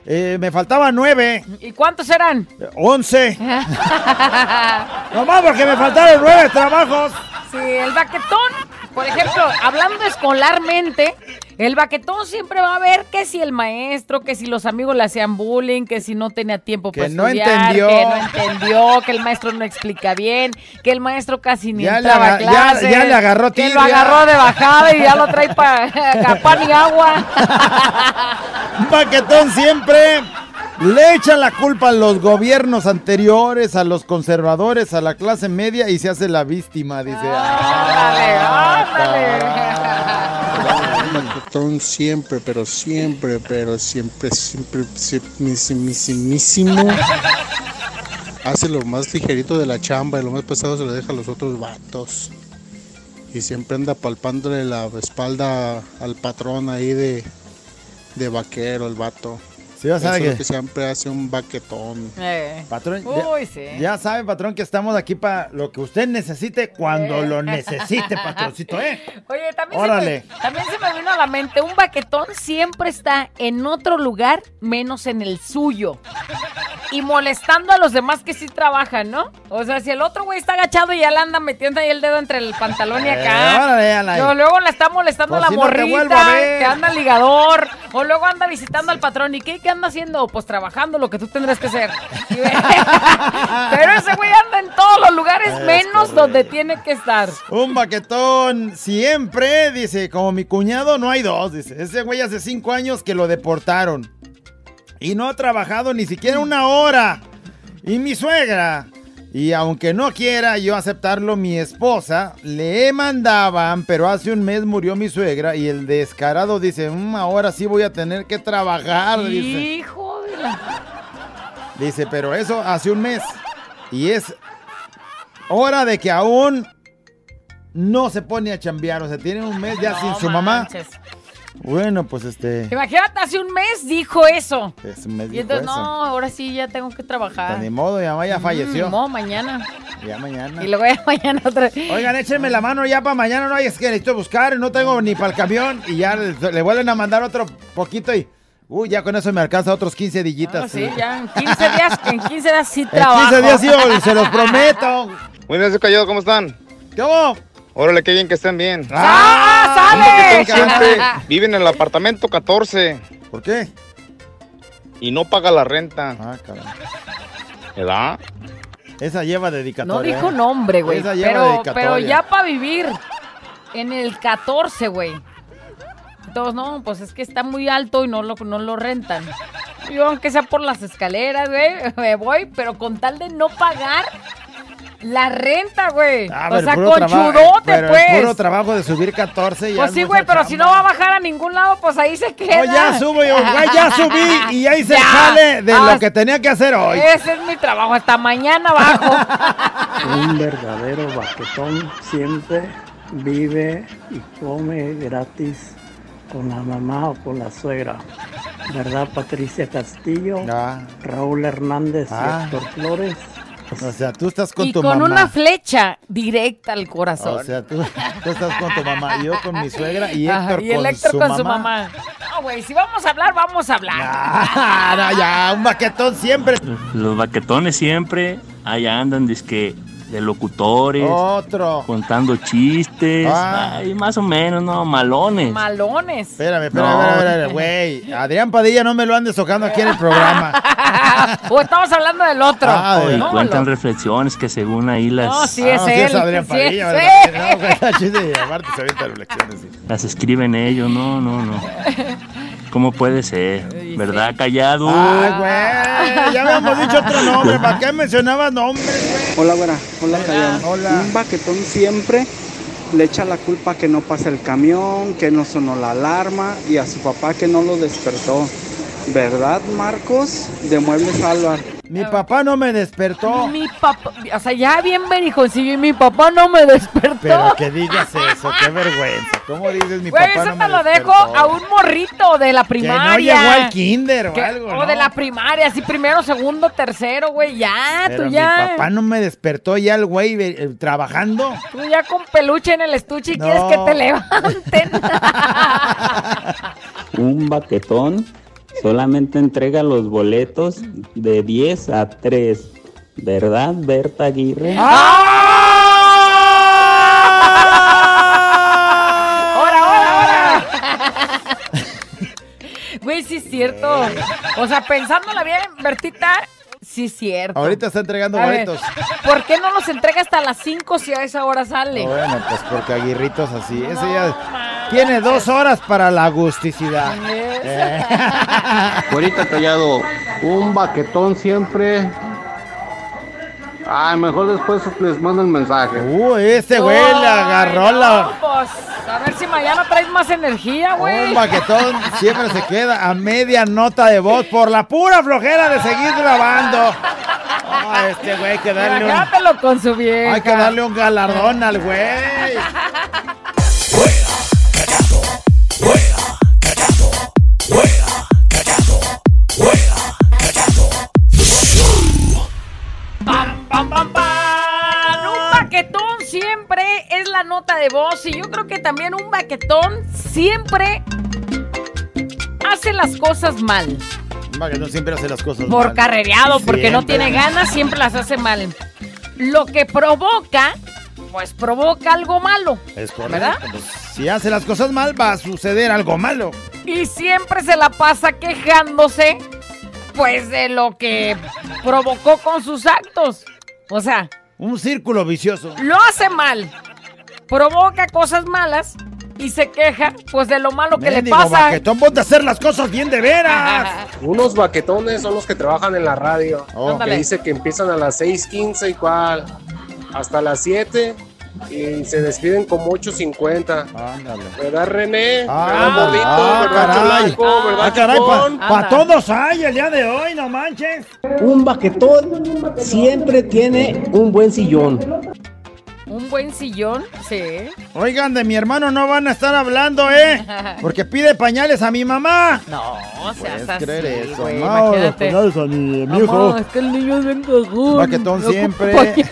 eh, me faltaban nueve, ¿Y cuántos eran? once. *laughs* Nomás porque me faltaron nueve trabajos. Sí, el baquetón, por ejemplo, hablando escolarmente, el baquetón siempre va a ver que si el maestro, que si los amigos le hacían bullying, que si no tenía tiempo Que para no estudiar, entendió. que no entendió, que el maestro no explica bien, que el maestro casi ni Ya entraba a aga- ya- clases, ya le agarró que lo agarró de bajada y ya lo trae para pan y agua. Un paquetón siempre le echan la culpa a los gobiernos anteriores, a los conservadores, a la clase media y se hace la víctima, dice. Baquetón siempre, pero siempre, pero siempre, siempre, mismísimo. Hace lo más ligerito de la chamba y lo más pesado se lo deja a los otros vatos. Y siempre anda palpándole la espalda al patrón ahí de, de vaquero, el vato. Sí, ya Eso sabe es lo que- que siempre hace un baquetón. Eh. Patrón, Uy, ya, sí. ya sabe, patrón, que estamos aquí para lo que usted necesite cuando lo necesite, *laughs* patroncito, ¿eh? Oye, también Órale. se, me, también se me vino a la mente, un baquetón siempre está en otro lugar menos en el suyo. Y molestando a los demás que sí trabajan, ¿no? O sea, si el otro güey está agachado y ya le anda metiendo ahí el dedo entre el pantalón y Eh, acá. órale, ala. Luego, la está molestando Pues la si no morrita, ver. que anda al ligador. O luego anda visitando al patrón. ¿Y qué, qué anda haciendo? Pues trabajando lo que tú tendrás que hacer. *laughs* Pero ese güey anda en todos los lugares Es menos correcto. donde tiene que estar. Un baquetón siempre, dice, como mi cuñado no hay dos, dice. Ese güey hace cinco años que lo deportaron. Y no ha trabajado ni siquiera una hora. Y mi suegra, y aunque no quiera yo aceptarlo, mi esposa, le mandaban, pero hace un mes murió mi suegra y el descarado dice, "Mm, ahora sí voy a tener que trabajar, dice. Hijo de la... Dice, pero eso hace un mes. Y es hora de que aún no se pone a chambear. O sea, tiene un mes ya No sin su mamá. Bueno, pues este. Imagínate, hace un mes dijo eso. Es un mes Y dijo entonces, eso. no, ahora sí ya tengo que trabajar. Pues ni modo, ya, ya falleció. Mm, no, mañana. Ya mañana. Y luego ya mañana otra vez. Oigan, échenme la mano ya para mañana. No hay, es que necesito buscar. No tengo ni para el camión. Y ya le, le vuelven a mandar otro poquito. Y. Uy, ya con eso me alcanza otros 15 dillitas. Ah, sí, ya en 15 días, en 15 días sí En trabajo. 15 días sí, se los prometo. Buenas noches, Callado, ¿cómo están? ¿Cómo? Órale, qué bien que estén bien. ¡Ah, Un sale! poquitón siempre *laughs* vive en el apartamento 14 ¿Por qué? y no paga la renta. Ah, cabrón. ¿Verdad? Esa lleva dedicatoria. No dijo ¿eh? nombre, güey. Esa lleva Pero, dedicatoria. pero ya para vivir en el 14, güey. Entonces, no, pues es que está muy alto y no lo, no lo rentan. Yo, aunque sea por las escaleras, güey, *laughs* me voy, pero con tal de no pagar la renta, güey. Ah, o sea, conchudote, pues. puro trabajo de subir 14 ya Pues es sí, güey, pero si no va a bajar a ningún lado, pues ahí se queda. Oh, ya subo yo, güey, ya *laughs* subí y ya hice el Ya. jale de Ah, lo que tenía que hacer hoy. Ese es mi trabajo, hasta mañana bajo. *laughs* Un verdadero baquetón siempre vive y come gratis con la mamá o con la suegra. ¿Verdad, Patricia Castillo? Raúl Hernández Ah. y Héctor Flores. O sea, tú estás con y tu con mamá. una flecha directa al corazón. O sea, tú, tú estás con tu mamá, yo con mi suegra y Ajá, Héctor, y el con, Héctor su, con mamá. su mamá. No, güey, si vamos a hablar, vamos a hablar. Ah, no, ya, un baquetón siempre. Los baquetones siempre allá andan dizque de locutores, Otro. contando chistes, Ah. ay, más o menos, no, malones. Malones. Espérame, espérame, No. espérame, espérame, güey. Adrián Padilla no me lo andes tocando aquí en el programa. *laughs* o estamos hablando del otro. Ah, y No, cuentan reflexiones que según ahí las, No, sí es Ah, sí él. es Adrián sí Padilla, es sí. las escriben ellos, no, no, no. *laughs* ¿Cómo puede ser? ¿Verdad, callado? Ay, güey, ya habíamos dicho otro nombre. ¿Para qué mencionabas nombres, Hola, güera. Hola, Callado. Hola. Un baquetón siempre le echa la culpa que no pasa el camión, que no sonó la alarma y a su papá que no lo despertó. ¿Verdad, Marcos? De Muebles Álvar. Mi papá no me despertó. Mi papá, o sea, ya bien benijoncillo y mi papá no me despertó. Pero que digas eso, qué vergüenza. ¿Cómo dices mi Güey, papá eso no me te lo dejo despertó? a un morrito de la Que primaria. no llegó al kinder o Que- algo, O ¿no? de la primaria, así primero, segundo, tercero, güey, ya, Pero tú mi ya. papá no me despertó ya el güey eh, trabajando. Tú ya con peluche en el estuche y No. quieres que te *laughs* levanten. *laughs* Un baquetón solamente entrega los boletos de 10 a 3. ¿Verdad, Berta Aguirre? *laughs* ¡Ahora, ahora, ahora! *laughs* Güey, sí es cierto. O sea, pensándola bien, Bertita, sí es cierto. Ahorita está entregando A ver, boletos. ¿Por qué no los entrega hasta las 5 si a esa hora sale? Bueno, pues porque Aguirritos así. Ese ya tiene dos horas para la agusticidad. Eh. *laughs* Güerita callado, un baquetón siempre. Ay, mejor después les mando el mensaje. Uy, este güey le agarró No, la. pues, a ver si mañana traes más energía, güey. Un baquetón siempre se queda a media nota de voz por la pura flojera de seguir grabando. Ah, este güey hay que darle un, con su vieja. hay que darle un galardón al güey. *laughs* fuera, callado, fuera, callado. Show. Pam, pam, pam, pam. Un baquetón siempre es la nota de voz y yo creo que también un baquetón siempre hace las cosas mal. Un baquetón siempre hace las cosas Por mal. porque no tiene ganas, siempre las hace mal. Lo que provoca pues provoca algo malo. Es correcto. ¿Verdad? Pues, si hace las cosas mal, va a suceder algo malo. Y siempre se la pasa quejándose, pues de lo que provocó con sus actos. O sea, Un círculo vicioso. lo hace mal, provoca cosas malas y se queja, pues de lo malo que le pasa. baquetón, ponte a hacer las cosas bien de veras. *laughs* Unos baquetones son los que trabajan en la radio. Oh. Que dice que empiezan a las 6:15 y cual hasta las 7 y se despiden como 8.50. ¿Verdad, René? Ah, ah, ¿Verdad, caray. chulaco? ¿Verdad, Ah, caray, chupón? para todos hay el día de hoy, no manches. Un baquetón siempre tiene un buen sillón. Un buen sillón, sí. Oigan, de mi hermano no van a estar hablando, ¿eh? *laughs* Porque pide pañales a mi mamá. No, o sea, Puedes así, creer eso, güey, no, imagínate. los pañales a mi, mi Mamá, hijo. es que el niño es bien cagón. Baquetón siempre.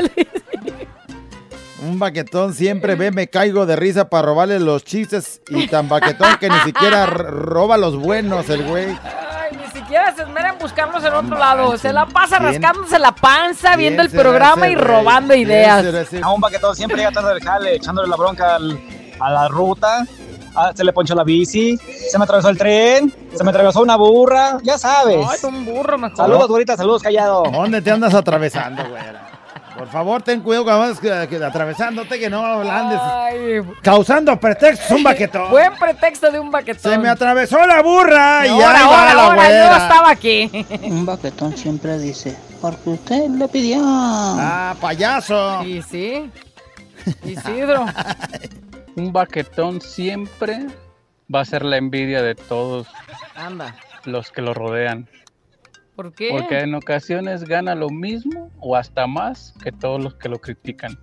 Un baquetón siempre ve, me caigo de risa para robarle los chistes y tan baquetón que ni siquiera roba los buenos el güey. Ay, ni siquiera se esmera en buscarlos en otro lado. Se la pasa ¿Quién? rascándose la panza, viendo el programa y robando ¿Quién ideas. ese? A un baquetón siempre llega tarde del jale, echándole la bronca al- a la ruta. Ah, se le ponchó la bici, se me atravesó el tren, se me atravesó una burra, ya sabes. Ay, un burro mejor. Saludos, güerita, saludos, callado. ¿Dónde te andas atravesando, güey? Por favor, ten cuidado que- que atravesándote que no andes Ay, causando pretextos un baquetón. *laughs* buen pretexto de un baquetón. Se me atravesó la burra y ahora, ahí va ahora, la ahora, güera. yo estaba aquí. Un baquetón siempre dice, porque usted le pidió. Ah, payaso. Sí, sí. Isidro. *laughs* Un baquetón siempre va a ser la envidia de todos Anda. los que lo rodean. ¿Por qué? Porque en ocasiones gana lo mismo o hasta más que todos los que lo critican.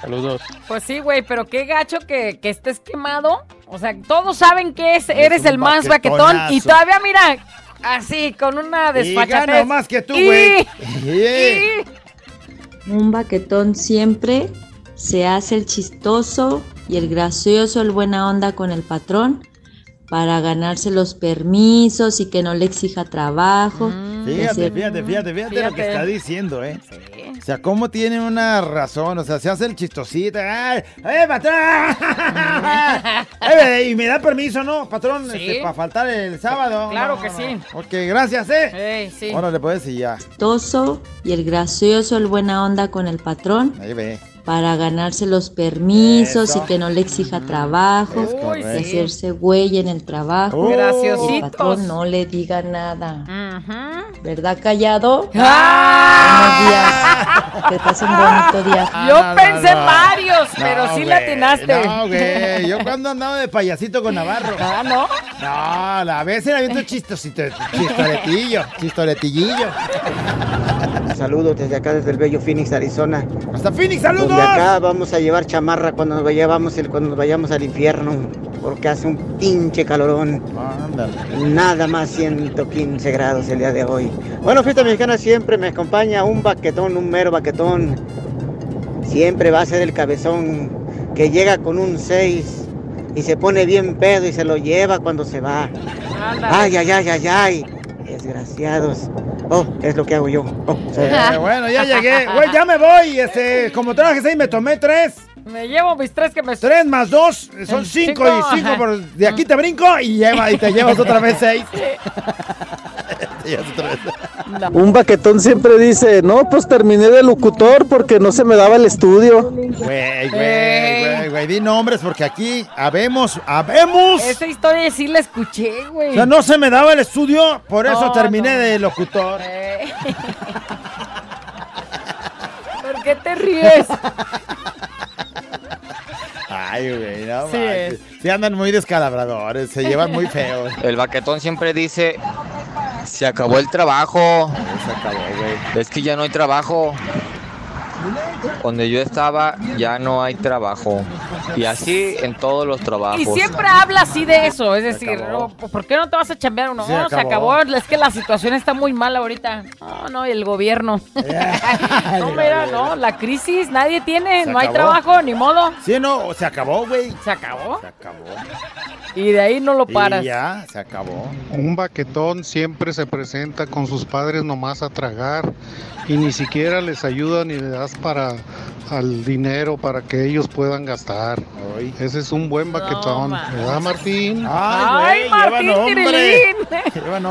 Saludos. Pues sí, güey, pero qué gacho que, que estés quemado. O sea, todos saben que es, eres el más baquetón y todavía, mira, así, con una Y desfachatez. gano más que tú, Y- güey. y- Un baquetón siempre se hace el chistoso y el gracioso, el buena onda con el patrón para ganarse los permisos y que no le exija trabajo. Fíjate, Decir, fíjate, fíjate, fíjate, lo que Fíjate. está diciendo, ¿eh? O sea, cómo tiene una razón, o sea, se hace el chistosito. ¡Ay, ¡Eh, patrón! *laughs* Eh, y me da permiso, ¿no, patrón? Sí. para faltar el sábado. Claro No, que no, sí. Ok, gracias, ¿eh? Ey, sí. Órale, pues, y ya. chistoso y el gracioso, el buena onda con el patrón Ahí ve. Para ganarse los permisos Eso. y que no le exija trabajo, y hacerse güey en el trabajo. Uh. El Graciositos. patrón no le diga nada. Ujú. ¿Verdad, callado? *laughs* ¡Ah! Buenos días. Que pasen un bonito día. Yo no, pensé no. varios, pero No, sí güey, le atinaste. No, güey. Yo cuando andaba de payasito con Navarro. Ah, ¿no? No, a veces le aviento chistosito, chistoretillo, chistoretillillo. Saludos desde acá, desde el bello Phoenix, Arizona. Hasta Phoenix, saludos. Donde acá vamos a llevar chamarra cuando nos vayamos, cuando nos vayamos al infierno, porque hace un pinche calorón. Ándale. Nada más 115 grados el día de hoy. Bueno, fiesta mexicana siempre me acompaña un baquetón, un mero baquetón. Siempre va a ser el cabezón que llega con un 6 y se pone bien pedo y se lo lleva cuando se va. Ay, ay, ay, ay, ay. Desgraciados. Oh, es lo que hago yo. Oh. *laughs* Eh, bueno, ya llegué. Güey, ya me voy. Este, como traje seis, me tomé tres. Me llevo mis tres que me... Tres más dos son cinco, Cinco, y cinco, pero de aquí te brinco y, lleva, y te llevas otra vez seis. *laughs* Un baquetón siempre dice, no, pues terminé de locutor porque no se me daba el estudio. Güey, güey, güey, güey, di nombres porque aquí habemos, habemos. Esa historia sí la escuché, güey. O sea, no se me daba el estudio, por eso No, terminé no. de locutor. Eh. *laughs* ¿Por qué te ríes? Ay, güey, no Sí. Sí andan muy descalabradores, se llevan muy feos. El baquetón siempre dice, se acabó el trabajo. Se acabó, güey. Es que ya no hay trabajo. Donde yo estaba ya no hay trabajo. Y así en todos los trabajos. Y siempre habla así de eso, es decir, oh, ¿por qué no te vas a chambear uno? Se No, se acabó. acabó, es que la situación está muy mal ahorita. No, no, y el gobierno. *laughs* no, mira, no, la crisis, nadie tiene, Se no hay acabó. trabajo, ni modo. Sí, no, se acabó, güey. ¿Se acabó? Se acabó. Y de ahí no lo paras. Y ya, se acabó. Un baquetón siempre se presenta con sus padres nomás a tragar y ni siquiera les ayuda ni le das para al dinero para que ellos puedan gastar. Ese es un buen baquetón, ¿verdad, Martín? Ay, Martín Tirilín.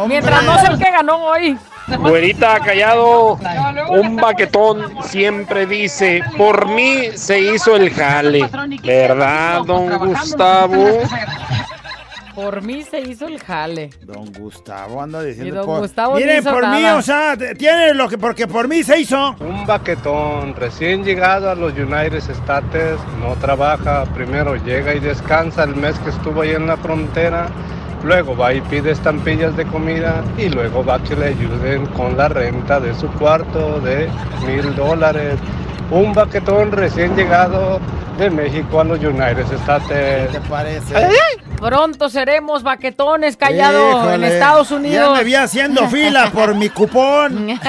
Mientras no sea el que ganó hoy. Güerita callado, un baquetón siempre dice, por mí se hizo el jale. ¿Verdad, don Gustavo? Por mí se hizo el jale. Don Gustavo anda diciendo. Y don por- Gustavo Miren, hizo por mí, o sea, t- tiene lo que, porque por mí se hizo. Un baquetón recién llegado a los United States, no trabaja, primero llega y descansa el mes que estuvo ahí en la frontera, luego va y pide estampillas de comida y luego va a que le ayuden con la renta de su cuarto de mil dólares. Un baquetón recién llegado de México a los United States. ¿Qué te parece? Pronto seremos baquetones callados en Estados Unidos. Ya me vi haciendo fila por mi cupón.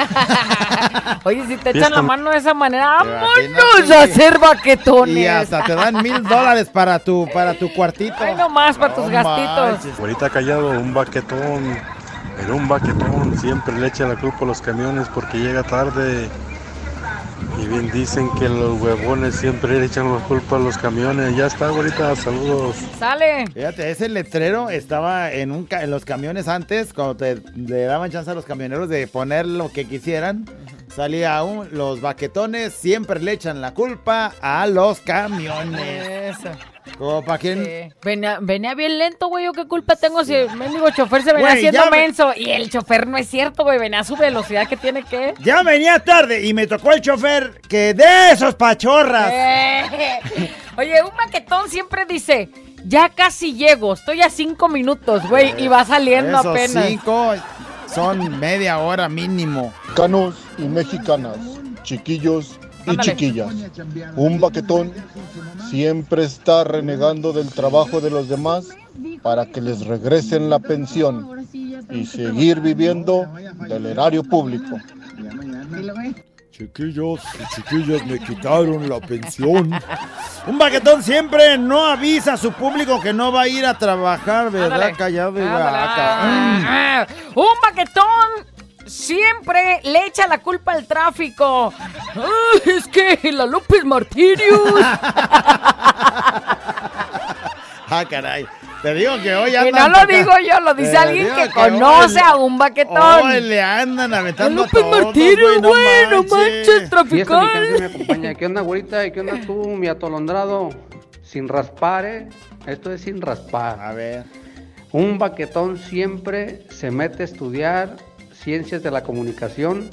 *laughs* Oye, si te echan la mano de esa manera, vámonos a hacer baquetones. Y hasta te dan mil dólares para tu, para tu cuartito. Ay, nomás para tus gastitos. Ahorita callado, un baquetón. En un baquetón siempre le echan la culpa a los camiones porque llega tarde. Y bien dicen que los huevones siempre le echan la culpa a los camiones. Ya está, ahorita, saludos. Sale. Fíjate, ese letrero estaba en, un ca- en los camiones antes, cuando te, le daban chance a los camioneros de poner lo que quisieran. Salía un, los baquetones siempre le echan la culpa a los camiones. Eso. Como para quien... Sí. Venía, venía bien lento, güey. ¿Yo qué culpa tengo si el mendigo chofer se venía haciendo me- menso? Y el chofer no es cierto, güey. Venía a su velocidad que tiene que. Ya venía tarde y me tocó el chofer que de esos pachorras. Eh. Oye, un baquetón siempre dice. Ya casi llego, estoy a cinco minutos, güey, y va saliendo Esos apenas. cinco son media hora mínimo. Mexicanos y mexicanas, chiquillos y Ándale. chiquillas. Un baquetón siempre está renegando del trabajo de los demás para que les regresen la pensión y seguir viviendo del erario público. Chiquillos y chiquillas me quitaron la pensión. Un baquetón siempre no avisa a su público que no va a ir a trabajar, ¿verdad? Ándale. Callado y vaca. Ah, Un baquetón siempre le echa la culpa al tráfico. Ay, es que la López Martirius. *laughs* *laughs* Ah, caray. Te digo que hoy Y andan. no lo digo yo, lo dice Te alguien que que conoce hoy- a un baquetón. Hoy le andan aventando a López todos, Martirius, güey, no manches. Y traficante. ¿Qué onda, güerita? ¿Y qué onda tú, mi atolondrado? Sin raspar, ¿eh? Esto es sin raspar. A ver. Un baquetón siempre se mete a estudiar ciencias de la comunicación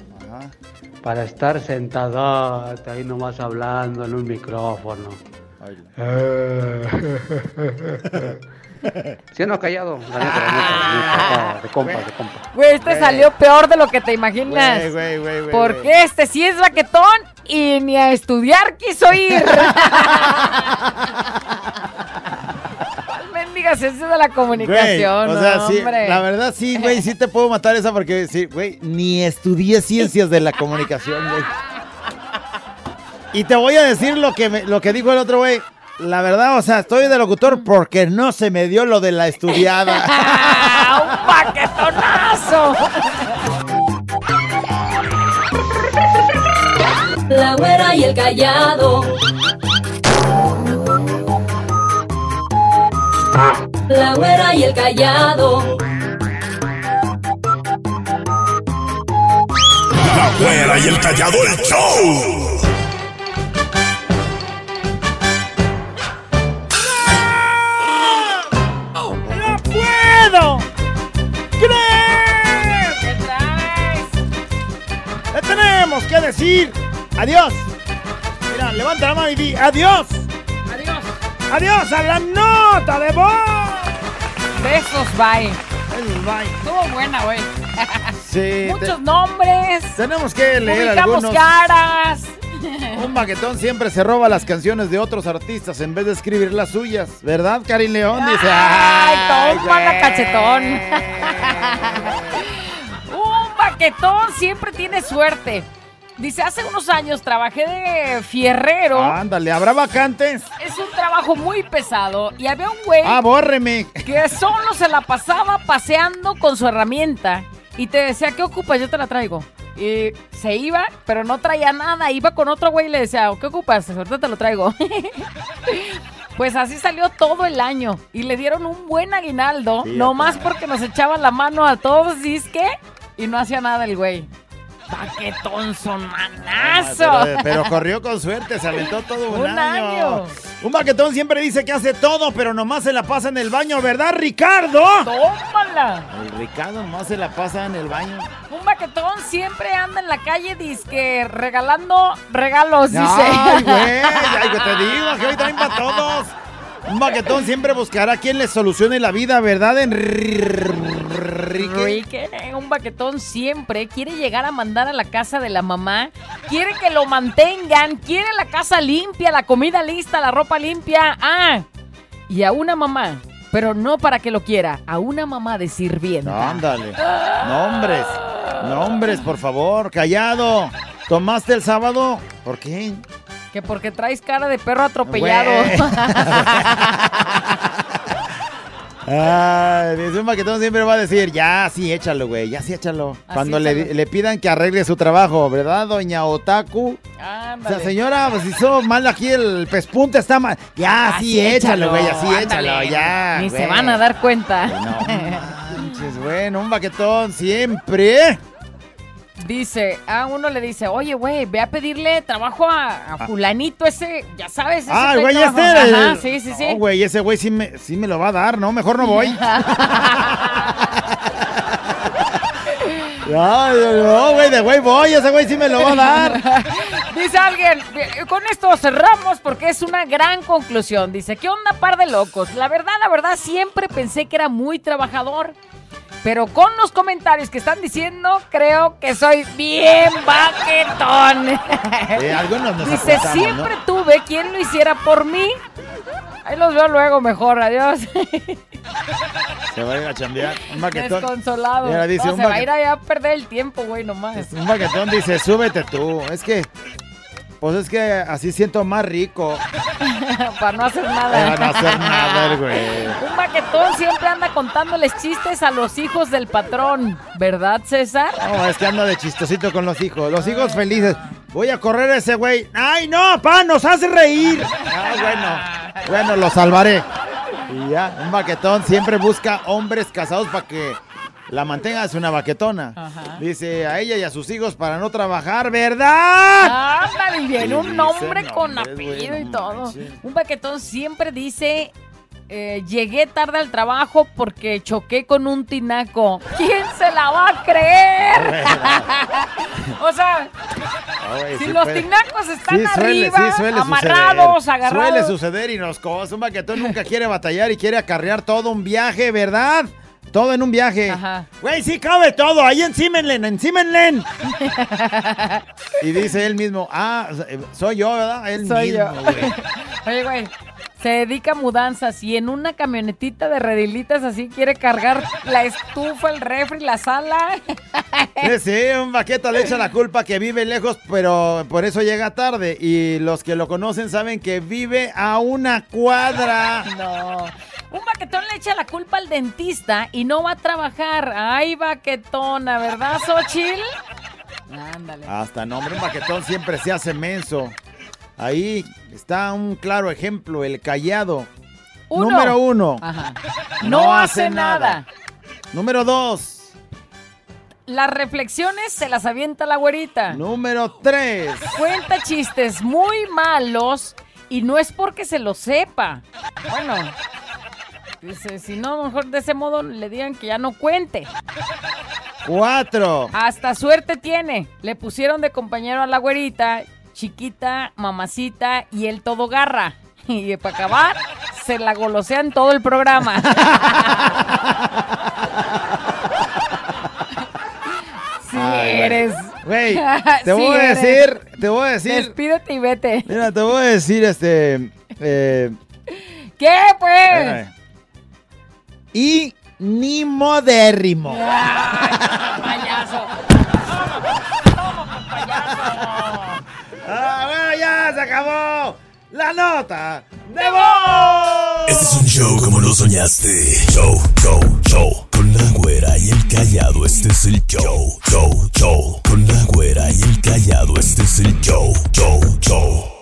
para estar sentado ahí nomás hablando en un micrófono. *laughs* ¿Sí o no callado? La neta, la neta, la neta, de compa, de compa. Güey, este salió peor de lo que te imaginas. Güey, güey, güey, güey, Porque güey. este sí es baquetón y ni a estudiar quiso ir. *laughs* *laughs* ¿Cuál mendiga ciencia de la Güey, comunicación? o sea, no, sí, hombre. la verdad sí, güey, sí te puedo matar esa porque sí, güey, ni estudié ciencias de la comunicación, güey. Y te voy a decir lo que me- lo que dijo el otro güey. La verdad, o sea, estoy de locutor porque no se me dio lo de la estudiada. *laughs* ¡Un paquetonazo! La güera y el callado. La güera y el callado. La güera y el callado el show. Adiós. Mira, levanta la mano y di adiós. Adiós. Adiós a la nota de voz. Besos, bye. Besos, bye. Estuvo buena, güey. *laughs* Sí, Muchos nombres. Tenemos que leer Ubicamos algunos. caras. *laughs* Un baquetón siempre se roba las canciones de otros artistas en vez de escribir las suyas, ¿verdad, Karin León? Dice, ¡Ay, "Ay, toma la güey". cachetón! *laughs* Un baquetón siempre tiene suerte. Dice, hace unos años trabajé de fierrero. Ándale, ¿habrá vacantes? Es un trabajo muy pesado y había un güey Ah, bórreme. que solo se la pasaba paseando con su herramienta y te decía, ¿qué ocupas? Yo te la traigo. Y se iba, pero no traía nada. Iba con otro güey y le decía, ¿qué ocupas? Ahorita te lo traigo. *laughs* pues así salió todo el año y le dieron un buen aguinaldo, Fíjate. nomás porque nos echaba la mano a todos, disque, y no hacía nada el güey. Paquetón son manazo. Pero, pero corrió con suerte, se aventó todo un, Un año. Un baquetón siempre dice que hace todo, pero nomás se la pasa en el baño, ¿verdad, Ricardo? ¡Tómala! El Ricardo nomás se la pasa en el baño. Un baquetón siempre anda en la calle, disque, regalando regalos, dice. Ay, güey, *laughs* ay, que te digo, que hoy también para todos. Un baquetón siempre buscará quien le solucione la vida, ¿verdad, Enrique? Enrique, un baquetón siempre quiere llegar a mandar a la casa de la mamá, quiere que lo mantengan, quiere la casa limpia, la comida lista, la ropa limpia. Ah, y a una mamá, pero no para que lo quiera, a una mamá de sirvienta. Ándale. Nombres. Nombres, por favor. Callado. ¿Tomaste el sábado? ¿Por qué? Que porque traes cara de perro atropellado. *laughs* Ay, dice un baquetón siempre va a decir, ya, sí, échalo, güey, ya, sí, échalo. Cuando le, le pidan que arregle su trabajo, ¿verdad, doña Otaku? O Ándale. sea, señora, pues hizo mal aquí el pespunte, está mal. Ya, Ah, sí, échalo, güey, así, ándale. échalo, ya. Ni se güey. van a dar cuenta. *laughs* Manches, bueno, un baquetón siempre. Dice, a uno le dice, oye, güey, ve a pedirle trabajo a, a fulanito ese, ya sabes. ese Ah, güey güey trabajo". este. Ajá, sí, sí, sí. No, güey, ese güey sí me, sí me lo va a dar, ¿no? Mejor no voy. *laughs* Ay, no, güey, de güey voy, ese güey sí me lo va a dar. *laughs* Dice alguien, con esto cerramos porque es una gran conclusión. Dice, ¿qué onda par de locos? La verdad, la verdad, siempre pensé que era muy trabajador. Pero con los comentarios que están diciendo, creo que soy bien baquetón. *laughs* Eh, algunos nos Dice, siempre tuve quien lo hiciera por mí. Ahí los veo luego mejor, adiós. Se va a ir a chambear. Un baquetón. Desconsolado. Y ahora dice, No, un se va a ir allá a perder el tiempo, güey, nomás. Un baquetón dice, súbete tú. Es que, pues es que así siento más rico. *laughs* Para no hacer nada. Para no hacer nada, güey. Un baquetón siempre anda contándoles chistes a los hijos del patrón, ¿verdad, César? No, es que anda de chistosito con los hijos. Los hijos felices. Voy a correr a ese güey. ¡Ay, no, pa! ¡Nos hace reír! Ah, bueno. Bueno, lo salvaré. Y ya, un baquetón siempre busca hombres casados para que la mantenga. Es una baquetona. Dice a ella y a sus hijos para no trabajar, ¿verdad? Ándale, Sí, un nombre con apellido y todo. Un baquetón siempre dice, eh, llegué tarde al trabajo porque choqué con un tinaco. ¿Quién se la va a creer? *laughs* o sea, si sí los puede. tinacos están Sí, suele, arriba, sí, suele amarrados, suceder. agarrados. Suele suceder y nos cosa. Un baquetón nunca quiere batallar y quiere acarrear todo un viaje, ¿verdad? Todo en un viaje. Güey, sí cabe todo. Ahí encímenle, encímenle. y dice él mismo, ah, soy yo, ¿verdad? Él Soy mismo, yo. güey. *laughs* Oye, güey, se dedica a mudanzas y en una camionetita de redilitas así quiere cargar la estufa, el refri, la sala. *laughs* Sí, sí, un baqueta le echa la culpa que vive lejos, pero por eso llega tarde. Y los que lo conocen saben que vive a una cuadra. No. Un baquetón le echa la culpa al dentista y no va a trabajar. Ay, baquetona, ¿verdad, Xochil? Ándale. Hasta nombre, un baquetón siempre se hace menso. Ahí está un claro ejemplo, el callado. Uno. Número uno. Ajá. No, hace nada. Número dos. Las reflexiones se las avienta la güerita. Número tres. Cuenta chistes muy malos y no es porque se lo sepa. Bueno, dice, si no, mejor de ese modo le digan que ya no cuente. Cuatro. Hasta suerte tiene. Le pusieron de compañero a la güerita, chiquita, mamacita y el todo garra. *laughs* Y para acabar, se la golosean todo el programa. *laughs* Sí Ay, bueno. eres. Güey, *laughs* te voy Sí a decir, te voy a decir. Despídete y vete. Mira, te voy a decir, este. Eh, ¿Qué, pues? y ni modérrimo. Ay, *laughs* payaso. payaso. Ah, bueno, ya se acabó la nota de voz. Este es un show como lo soñaste. Show, show, show. Con la güera y el callado, este es el show. Show, show. Con la güera y el callado, este es el show. Show, show.